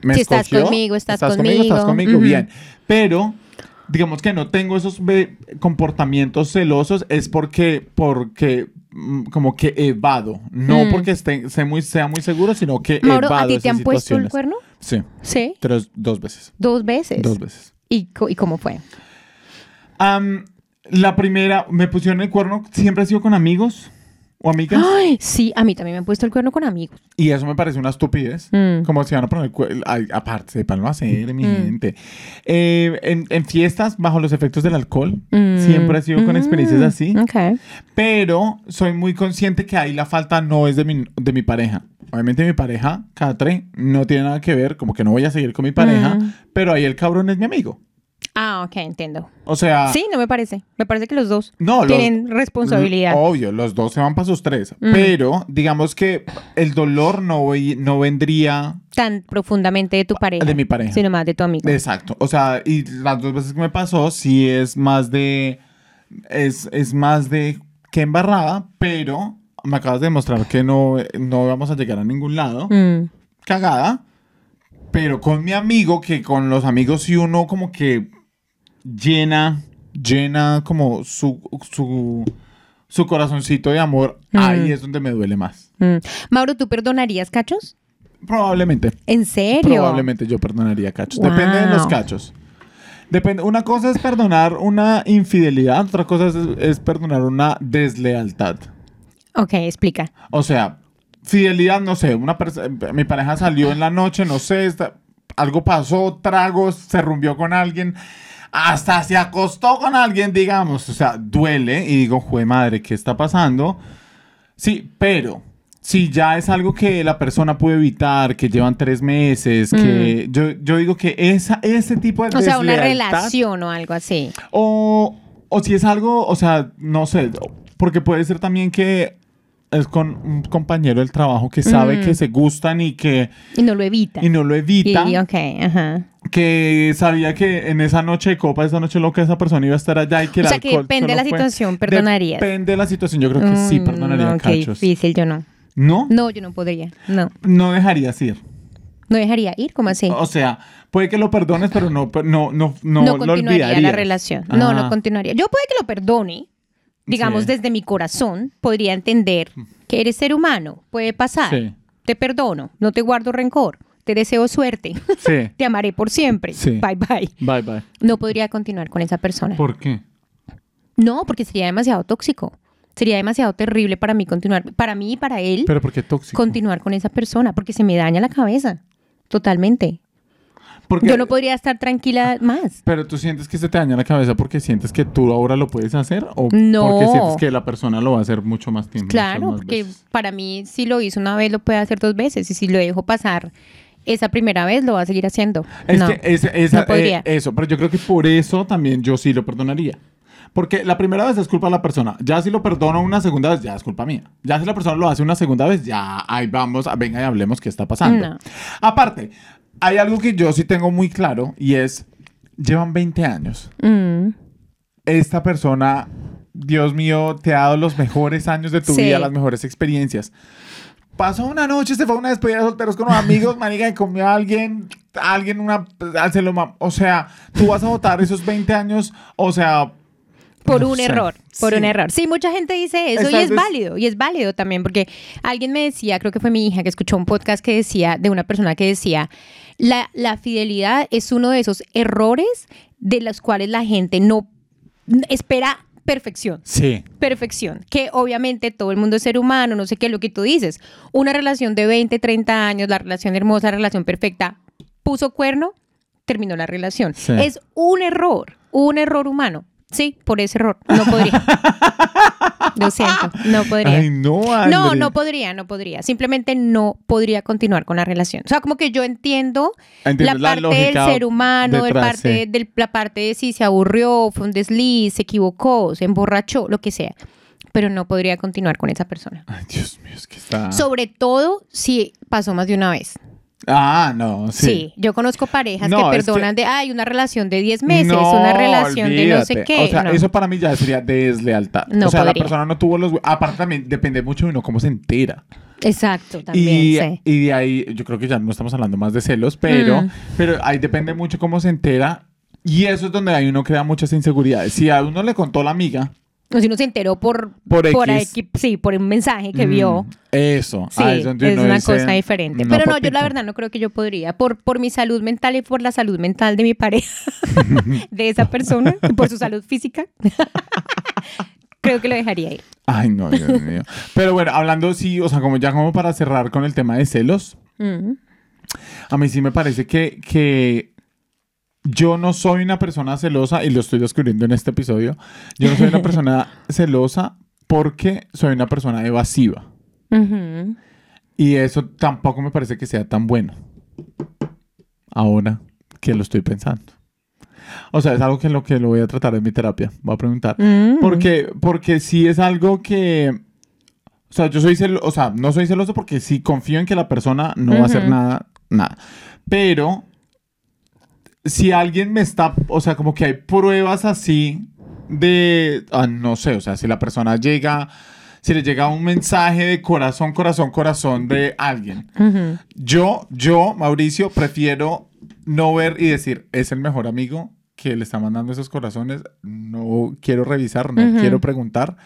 me Si estás escogió, conmigo, estás Estás conmigo. conmigo, Ujú. bien. Pero digamos que no tengo esos comportamientos celosos es porque porque mm, como que evado, no Mm. porque esté, sea muy sea muy seguro, sino que Mauro, evado ¿a ti te han puesto el cuerno? Sí, Sí. tres, dos veces. Dos veces. Dos veces. ¿Y, co- ¿Y cómo fue? Am, la primera, me pusieron el cuerno, siempre ha sido con amigos o amigas. Ay, sí, a mí también me han puesto el cuerno con amigos. Y eso me parece una estupidez. Mm. Como si van a poner el cuerno. Aparte, sepan no hacer, mi Mm. gente. Eh, en, en fiestas, bajo los efectos del alcohol, Mm. siempre ha sido con experiencias Mm, así. Ok. Pero soy muy consciente que ahí la falta no es de mi, de mi pareja. Obviamente mi pareja, Catre, no tiene nada que ver, como que no voy a seguir con mi pareja, pero ahí el cabrón es mi amigo. Ah, ok, entiendo. O sea, Sí, no me parece. Me parece que los dos no, los- tienen responsabilidad. Obvio, los dos se van para sus tres. Mm. Pero digamos que el dolor no, no vendría Tan profundamente de tu pareja. de mi pareja. Sino más de tu amigo. Exacto. O sea, y las dos veces que me pasó, sí es más de. Es, es más de que embarrada, pero me acabas de demostrar que no, no vamos a llegar a ningún lado. Mm. Cagada. Pero con mi amigo, que con los amigos, si uno como que llena, llena como su, su, su corazoncito de amor, Mm. ahí es donde me duele más. Mm. Mauro, ¿tú perdonarías cachos? Probablemente. ¿En serio? Probablemente yo perdonaría cachos. Depende de los cachos. Depende. Una cosa es perdonar una infidelidad, otra cosa es, es perdonar una deslealtad. Ok, explica. O sea, fidelidad, no sé, una mi pareja salió en la noche, no sé, está- algo pasó, tragos, se rumbió con alguien, hasta se acostó con alguien, digamos. O sea, duele y digo, jue madre, ¿qué está pasando? Sí, pero si ya es algo que la persona puede evitar, que llevan tres meses, que yo, yo digo que esa, ese tipo de Mm. O sea, una relación o algo así. o, o si es algo, o sea, no sé, porque puede ser también que es con un compañero del trabajo que sabe Mm. que se gustan y que Y no lo evita. y no lo evita, Y, ok, ajá. Que sabía que en esa noche de copa, esa noche loca, esa persona iba a estar allá y que O el sea, que depende de la fue- situación, perdonarías. Depende de la situación, yo creo que sí Mm, perdonaría no, qué cachos. difícil, yo no. ¿No? No, yo no podría. No. No dejarías ir. No dejaría ir, ¿cómo así? O sea, puede que lo perdones, pero no, no, no, no, No, lo continuaría la relación. No, no Ah. continuaría. Yo puede que lo perdone. Digamos, Sí. desde mi corazón, podría entender que eres ser humano. Puede pasar. Sí. Te perdono. No te guardo rencor. Te deseo suerte. Sí. te amaré por siempre. Sí. Bye, bye. Bye, bye. No podría continuar con esa persona. ¿Por qué? No, porque sería demasiado tóxico. Sería demasiado terrible para mí continuar. Para mí y para él, Pero ¿por qué tóxico? continuar con esa persona. Porque se me daña la cabeza. Totalmente. Porque- Yo no podría estar tranquila más. Pero tú sientes que se te daña la cabeza porque sientes que tú ahora lo puedes hacer o No. porque sientes que la persona lo va a hacer mucho más tiempo. Claro, más porque veces? para mí si lo hizo una vez lo puede hacer dos veces y si lo dejo pasar esa primera vez lo va a seguir haciendo. Es no, que es- esa- no podría. eh, eso, pero yo creo que por eso también yo sí lo perdonaría. Porque la primera vez es culpa de la persona. Ya si lo perdono una segunda vez, ya es culpa mía. Ya si la persona lo hace una segunda vez, ya ahí vamos, venga y hablemos qué está pasando. No. Aparte, hay algo que yo sí tengo muy claro y es, llevan 20 años. Mm, Esta persona, Dios mío, te ha dado los mejores años de tu Sí. vida, las mejores experiencias. Pasó una noche, se fue a una despedida de solteros con unos amigos, marica, y comió a alguien, a alguien una, se lo ma- o sea, tú vas a votar esos 20 años, o sea, por no un sé. error, por Sí. un error. Sí, mucha gente dice eso y es válido, y es válido también, porque alguien me decía, creo que fue mi hija, que escuchó un podcast que decía, de una persona que decía, la, la fidelidad es uno de esos errores de los cuales la gente no espera perfección. Sí. perfección, que obviamente todo el mundo es ser humano, no sé qué, lo que tú dices. Una relación de 20, 30 años, la relación hermosa, la relación perfecta, puso cuerno, terminó la relación. Sí. Es un error, un error humano. Sí, por ese error. No podría. Lo siento, no podría. Ay, no, No, André. no podría, no podría. Simplemente no podría continuar con la relación. O sea, como que yo entiendo la parte del ser humano, el parte sí. del- la parte de si se aburrió, fue un desliz, se equivocó, se emborrachó, lo que sea. Pero no podría continuar con esa persona. Ay, Dios mío, es que está... Sobre todo si pasó más de una vez. Ah, no, Sí, sí. yo conozco parejas No, que es que- perdonan de, ay, una relación de 10 meses, No, una relación de no sé qué. O sea, No. eso para mí ya sería deslealtad. No o sea, la persona no tuvo los... Aparte también depende mucho de uno cómo se entera. Exacto, también, Y, sí. y de ahí, yo creo que ya no estamos hablando más de celos, pero, Mm. pero ahí depende mucho cómo se entera. Y eso es donde ahí uno crea muchas inseguridades. Si a uno le contó la amiga, O si uno se enteró por, Por. X, sí, por un mensaje que mm, vio. Eso. Sí, donde es una cosa diferente. Pero no, yo la verdad no creo que yo podría. Por, por mi salud mental y por la salud mental de mi pareja, de esa persona, y por su salud física, creo que lo dejaría ir. Ay, no, Dios mío. Pero bueno, hablando sí, o sea, como ya como para cerrar con el tema de celos, Mm. a mí sí me parece que, que yo no soy una persona celosa, y lo estoy descubriendo en este episodio, yo no soy una persona celosa porque soy una persona evasiva. Y eso tampoco me parece que sea tan bueno. Ahora que lo estoy pensando. O sea, es algo que lo que lo voy a tratar en mi terapia. Voy a preguntar. Mm. Porque, porque sí es algo que. O sea, yo soy celoso. O sea, no soy celoso porque sí confío en que la persona no va a hacer nada. Nada. Pero. Si alguien me está. O sea, como que hay pruebas así de. ah, no sé. O sea, si la persona llega. Si le llega un mensaje de corazón, corazón, corazón de alguien. Yo, yo, Mauricio, prefiero no ver y decir, es el mejor amigo que le está mandando esos corazones. No quiero revisar, no quiero preguntar.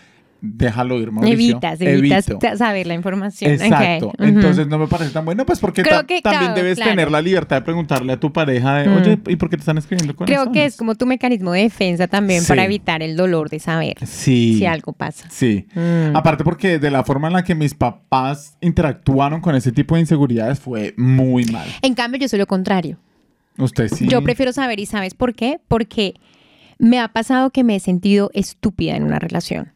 Déjalo ir, Mauricio. Evitas, evitas Evito. saber la información. Exacto. Entonces no me parece tan bueno, pues porque Creo ta- que, también claro, debes claro. tener la libertad de preguntarle a tu pareja de, Mm. oye, ¿y por qué te están escribiendo corazones? Creo que es como tu mecanismo de defensa también Sí. para evitar el dolor de saber Sí. si algo pasa. Sí. Mm. Aparte porque de la forma en la que mis papás interactuaron con ese tipo de inseguridades fue muy mal. En cambio, yo soy lo contrario. Usted sí. Yo prefiero saber y sabes por qué. Porque me ha pasado que me he sentido estúpida en una relación.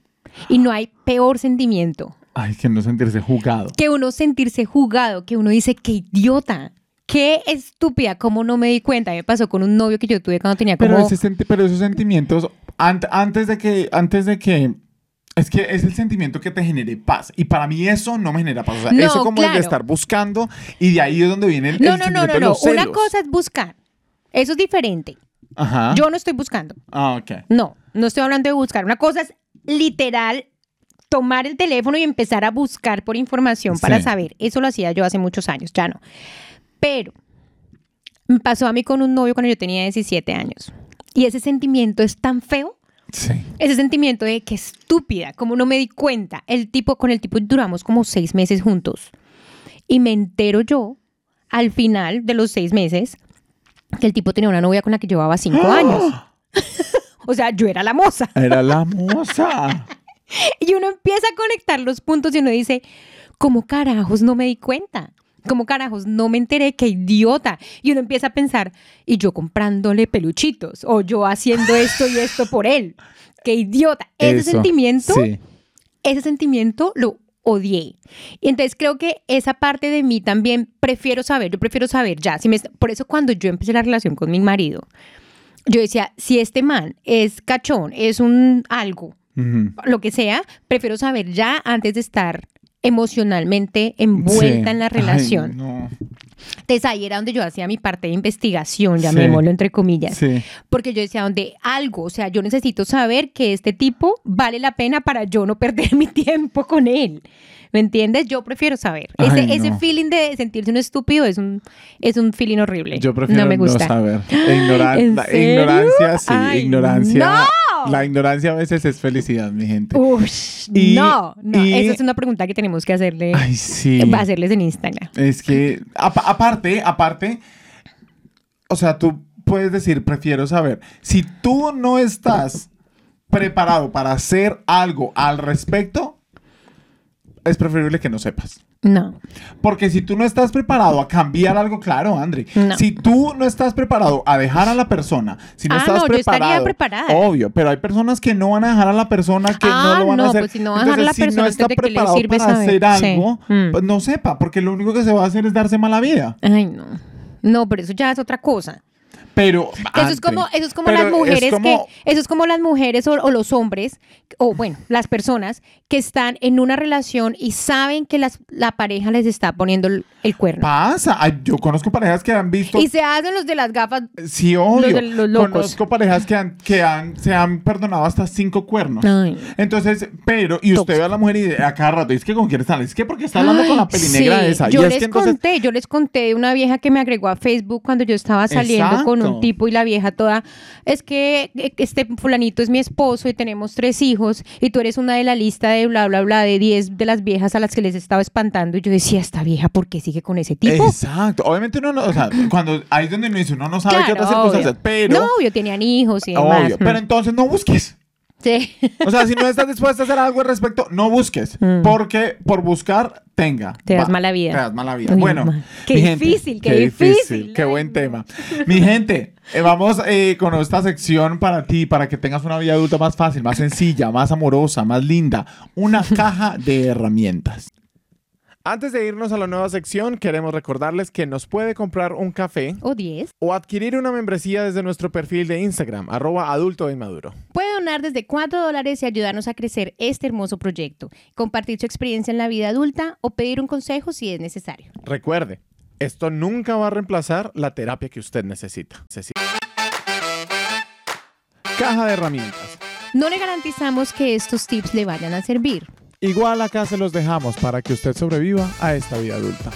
Y no hay peor sentimiento Ay, que no sentirse jugado. que uno sentirse jugado, que uno dice, qué idiota, qué estúpida, cómo no me di cuenta. Me pasó con un novio que yo tuve cuando tenía como... Pero, ese senti- pero esos sentimientos, ant- antes de que, antes de que, es que es el sentimiento que te genere paz. Y para mí eso no me genera paz. O sea, No, eso como claro. de estar buscando y de ahí es donde viene el, no, el no, no, no, de no. Una cosa es buscar. Eso es diferente. Ajá. Yo no estoy buscando. Ah, ok. No, no estoy hablando de buscar. Una cosa es literal tomar el teléfono y empezar a buscar por información para Sí. saber. Eso lo hacía yo hace muchos años, ya no. Pero me pasó a mí con un novio cuando yo tenía 17 años. Y ese sentimiento es tan feo. Sí. Ese sentimiento de que estúpida, como no me di cuenta. El tipo, con el tipo duramos como seis meses juntos. Y me entero yo, al final de los seis meses, que el tipo tenía una novia con la que llevaba cinco años. O sea, yo era la moza. Era la moza. Y uno empieza a conectar los puntos y uno dice, ¿cómo carajos no me di cuenta? ¿Cómo carajos no me enteré? ¡Qué idiota! Y uno empieza a pensar, y yo comprándole peluchitos, o yo haciendo esto y esto por él. ¡Qué idiota! Ese Eso, sentimiento, Sí. ese sentimiento lo odié. Y entonces creo que esa parte de mí también prefiero saber, yo prefiero saber ya. Si me, por eso cuando yo empecé la relación con mi marido, yo decía, si este man es cachón, es un algo, lo que sea, prefiero saber ya antes de estar emocionalmente envuelta Sí. en la Ay, relación. no. Entonces ahí era donde yo hacía mi parte de investigación, Sí. llamémoslo entre comillas. Sí. Porque yo decía, donde algo, o sea, yo necesito saber que este tipo vale la pena para yo no perder mi tiempo con él. ¿Me entiendes? Yo prefiero saber. Ese, Ay, ese no. feeling de sentirse un estúpido es un, es un feeling horrible. Yo prefiero no me gusta. saber. Ignorar- ignorancia, sí, Ay, ignorancia. ¡no! La ignorancia a veces es felicidad, mi gente. Ush, Y- no, no. y- Esa es una pregunta que tenemos que hacerle, Ay, sí. eh, hacerles en Instagram. Es que, apa- aparte, aparte, o sea, tú puedes decir, prefiero saber. Si tú no estás preparado para hacer algo al respecto, es preferible que no sepas. No. Porque si tú no estás preparado a cambiar algo, claro, Andri. No. Si tú no estás preparado a dejar a la persona, si no Ah, estás no, yo estaría preparado, preparada. obvio, pero hay personas que no van a dejar a la persona que Ah, no lo van a no, hacer. pues si no va a dejar a la si persona, no está ¿de qué le preparado sirve para saber? hacer Sí. algo, Mm. pues no sepa, porque lo único que se va a hacer es darse mala vida. Ay, no. No, pero eso ya es otra cosa. Pero Eso es como, eso es como las mujeres como- que, eso es como las mujeres o, o los hombres, o bueno, las personas que están en una relación y saben que las, la pareja les está poniendo el, el cuerno. pasa. Ay, yo conozco parejas que han visto Y se hacen los de las gafas. Sí, obvio. Los de los locos. Conozco parejas que, han, que han, se han perdonado hasta cinco cuernos. Ay. Entonces, pero, y usted ve a la mujer y a cada rato, es que con quién está, es que porque está hablando con la pelinegra sí. esa. Yo y es les que entonces, conté, yo les conté de una vieja que me agregó a Facebook cuando yo estaba saliendo con Exacto. Un tipo y la vieja toda, es que eh, este fulanito es mi esposo y tenemos tres hijos y tú eres una de la lista de bla, bla, bla, de 10 de las viejas a las que les estaba espantando. Y yo decía, esta vieja, ¿por qué sigue con ese tipo? Exacto. Obviamente uno no, o sea, cuando ahí es donde uno dice, uno no sabe qué Claro, otras circunstancias, pero, No, obvio, tenían hijos y demás. obvio, pero entonces no busques. Sí. O sea, si no estás dispuesta a hacer algo al respecto, no busques. Mm. Porque por buscar, tenga. Te das Va, mala vida. Te das mala vida. Uy, bueno. Qué gente, difícil, qué difícil. Qué Ay, buen tema. Mi gente, eh, vamos eh, con esta sección para ti, para que tengas una vida adulta más fácil, más sencilla, más amorosa, más linda. Una caja de herramientas. Antes de irnos a la nueva sección, queremos recordarles que nos puede comprar un café O 10. o adquirir una membresía desde nuestro perfil de Instagram, arroba adulto inmaduro. Puede donar desde 4 dólares y ayudarnos a crecer este hermoso proyecto, compartir su experiencia en la vida adulta o pedir un consejo si es necesario. Recuerde, esto nunca va a reemplazar la terapia que usted necesita. Necesita. Caja de herramientas. No le garantizamos que estos tips le vayan a servir. Igual acá se los dejamos para que usted sobreviva a esta vida adulta.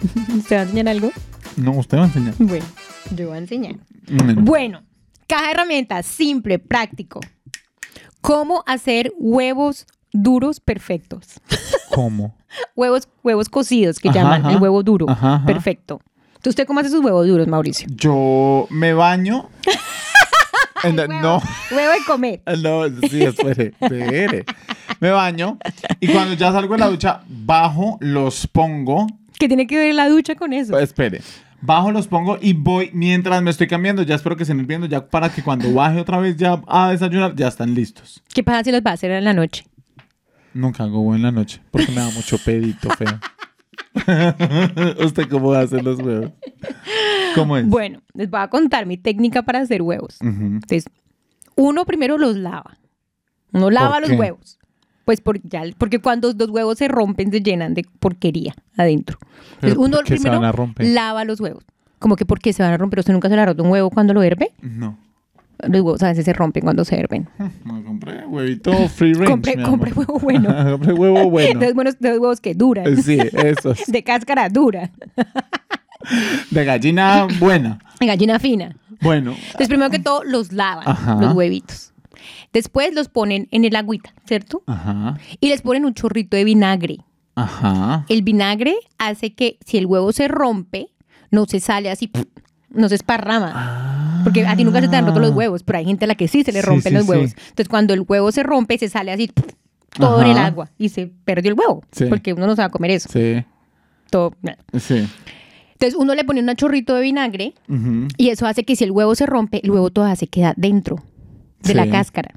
¿Usted va a enseñar algo? No, usted va a enseñar. Bueno, yo voy a enseñar. Bueno, caja de herramientas, simple, práctico. ¿Cómo hacer huevos duros perfectos? ¿Cómo? Huevos, huevos cocidos, que Ajá, llaman ajá. el huevo duro. Ajá, ajá. Perfecto. ¿Usted cómo hace sus huevos duros, Mauricio? Yo me baño. En- Huevo- no. Huevo de comer. No, sí, espere, espere. Me baño y cuando ya salgo de la ducha, bajo, los pongo. ¿Qué tiene que ver la ducha con eso? Espere. Bajo, los pongo y voy mientras me estoy cambiando. Ya espero que se estén viendo ya para que cuando baje otra vez ya a desayunar, ya están listos. ¿Qué pasa si los va a hacer en la noche? Nunca hago huevo en la noche porque me da mucho pedito feo. ¿Usted cómo hace los huevos? ¿Cómo es? Bueno, les voy a contar mi técnica para hacer huevos. Entonces, uno primero los lava. Uno lava los qué? huevos. Pues por, ya, porque cuando los huevos se rompen, se llenan de porquería adentro. Entonces, uno ¿por qué se primero lava los huevos. Como que porque se van a romper. ¿Usted nunca se le ha roto un huevo cuando lo herve? No. Los huevos a veces se rompen cuando se herven. No compré huevito free range. Compré- mi compré amor. huevo bueno. compré huevo bueno. De, los buenos, de los huevos que duran. Sí, esos. De cáscara dura. De gallina buena. De gallina fina. Bueno. Entonces, primero que todo, los lavan, Ajá. los huevitos. Después los ponen en el agüita, ¿cierto? Ajá. Y les ponen un chorrito de vinagre. Ajá. El vinagre hace que si el huevo se rompe, no se sale así, no se esparrama. Porque a ti nunca se te han roto los huevos, pero hay gente a la que sí se le Ah. Sí, rompen sí, los huevos. sí. Entonces, cuando el huevo se rompe, se sale así todo en el agua y se perdió el huevo. Sí. Porque uno no se va a comer eso. Sí. Todo. Sí. Entonces uno le pone un chorrito de vinagre y eso hace que si el huevo se rompe, el huevo todavía se queda dentro de la cáscara.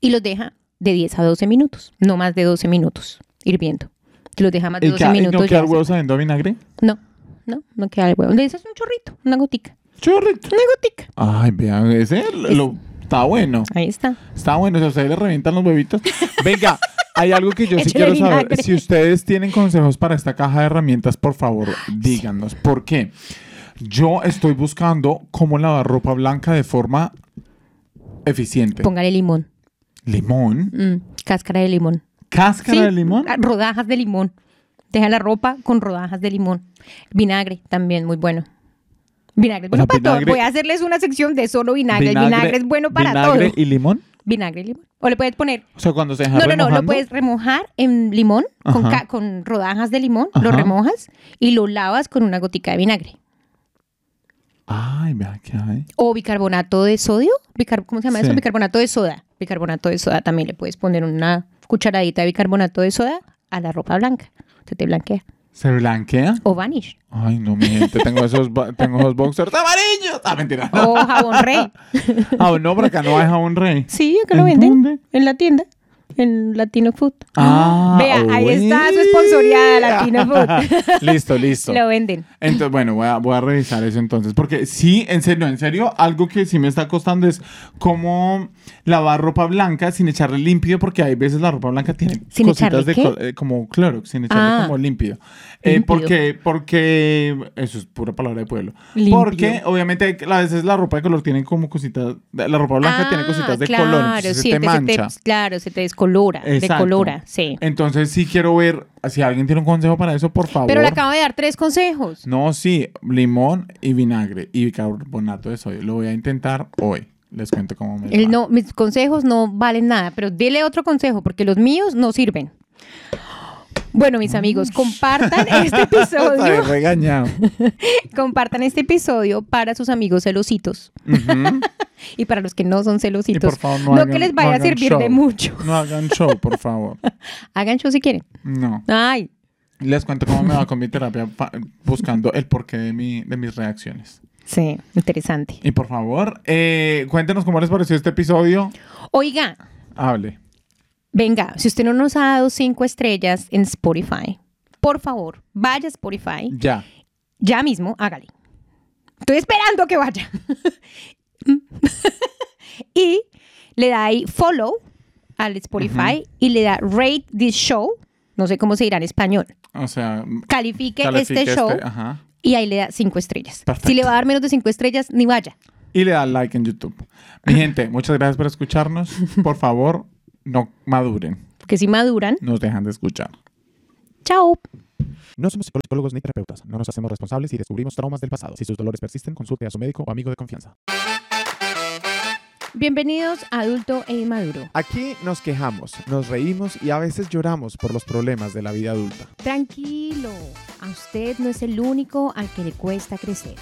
Y los deja de 10 a 12 minutos, no más de 12 minutos hirviendo. Los deja más de ¿Y 12 queda- y minutos. no queda ya el se- huevo sabiendo a vinagre? No, no, no queda el huevo. Le dices un chorrito, una gotica. Chorrito. Una gotica. Ay, vean, ese lo- está bueno. Ahí está. Está bueno, si a ustedes le revientan los huevitos. Venga, hay algo que yo sí quiero saber. Si ustedes tienen consejos para esta caja de herramientas, por favor, díganos. ¿Por qué? Yo estoy buscando cómo lavar ropa blanca de forma eficiente. Póngale limón. Limón. Mm, cáscara de limón. Cáscara Sí, de limón. Rodajas de limón. Deja la ropa con rodajas de limón. Vinagre también, muy bueno. Vinagre es bueno sea, para todo. vinagre- Voy a hacerles una sección de solo vinagre. el vinagre es bueno para vinagre todo. y limón. Vinagre y limón. O le puedes poner. O sea, cuando se deja No, no, no. Lo puedes remojar en limón, con, rodajas de limón. Lo remojas y lo lavas con una gotica de vinagre. Ay, vea qué hay. O bicarbonato de sodio. Bicar- ¿Cómo se llama Sí. eso? Bicarbonato de soda. Bicarbonato de soda. También le puedes poner una cucharadita de bicarbonato de soda a la ropa blanca. Se te blanquea. ¿Se blanquea? O vanish. Ay, no, mi gente, tengo esos, tengo esos boxers amarillos. Ah, mentira. O jabón rey. Ah, no, por acá no hay jabón rey. Sí, acá lo ¿En venden. dónde? En la tienda. En Latino Food. Ah, Vea, ahí está su esponsoriada, Latino Food. listo, listo. lo venden. Entonces, bueno, voy a, voy a revisar eso entonces. Porque sí, en serio, en serio, algo que sí me está costando es cómo lavar ropa blanca sin echarle límpido, porque hay veces la ropa blanca tiene ¿Sin cositas de eh, como Clorox, sin echarle Ah. como límpido. Eh, porque, porque, eso es pura palabra de pueblo. Límpido. Porque obviamente a veces la ropa de color tiene como cositas, la ropa blanca tiene Ah, cositas de claro, color, entonces sí, se te mancha. claro, se te descolora. Exacto. Decolora, sí. Entonces sí quiero ver, si alguien tiene un consejo para eso, por favor. Pero le acabo de dar tres consejos. No, sí, limón y vinagre y bicarbonato de sodio. Lo voy a intentar hoy. Les cuento cómo me El va. no, mis consejos no valen nada, pero dile otro consejo, porque los míos no sirven. Bueno, mis amigos, compartan este episodio, regañado. compartan este episodio para sus amigos celositos y para los que no son celositos. por favor, no, no hagan- que les no vaya a servir show. de mucho. No hagan show, por favor. Hagan show si quieren. No. Ay, Les cuento cómo me va con mi terapia buscando el porqué de, mi, de mis reacciones. sí, interesante. Y por favor, eh, cuéntenos cómo les pareció este episodio. Oiga, Hable. Venga, si usted no nos ha dado cinco estrellas en Spotify, por favor, vaya a Spotify Ya. ya mismo, hágale. Estoy esperando que vaya. y le da ahí follow al Spotify y le da rate this show. No sé cómo se dirá en español. O sea, Califique, califique este show ajá. y ahí le da cinco estrellas. Perfecto. Si le va a dar menos de cinco estrellas, ni vaya. y le da like en YouTube. Mi gente, muchas gracias por escucharnos. Por favor, no maduren. Porque si maduran, Nos dejan de escuchar. chao. No somos psicólogos ni terapeutas. No nos hacemos responsables si descubrimos traumas del pasado. Si sus dolores persisten, consulte a su médico o amigo de confianza. Bienvenidos a Adulto e Inmaduro. Aquí nos quejamos, nos reímos y a veces lloramos por los problemas de la vida adulta. Tranquilo, a usted no es el único al que le cuesta crecer.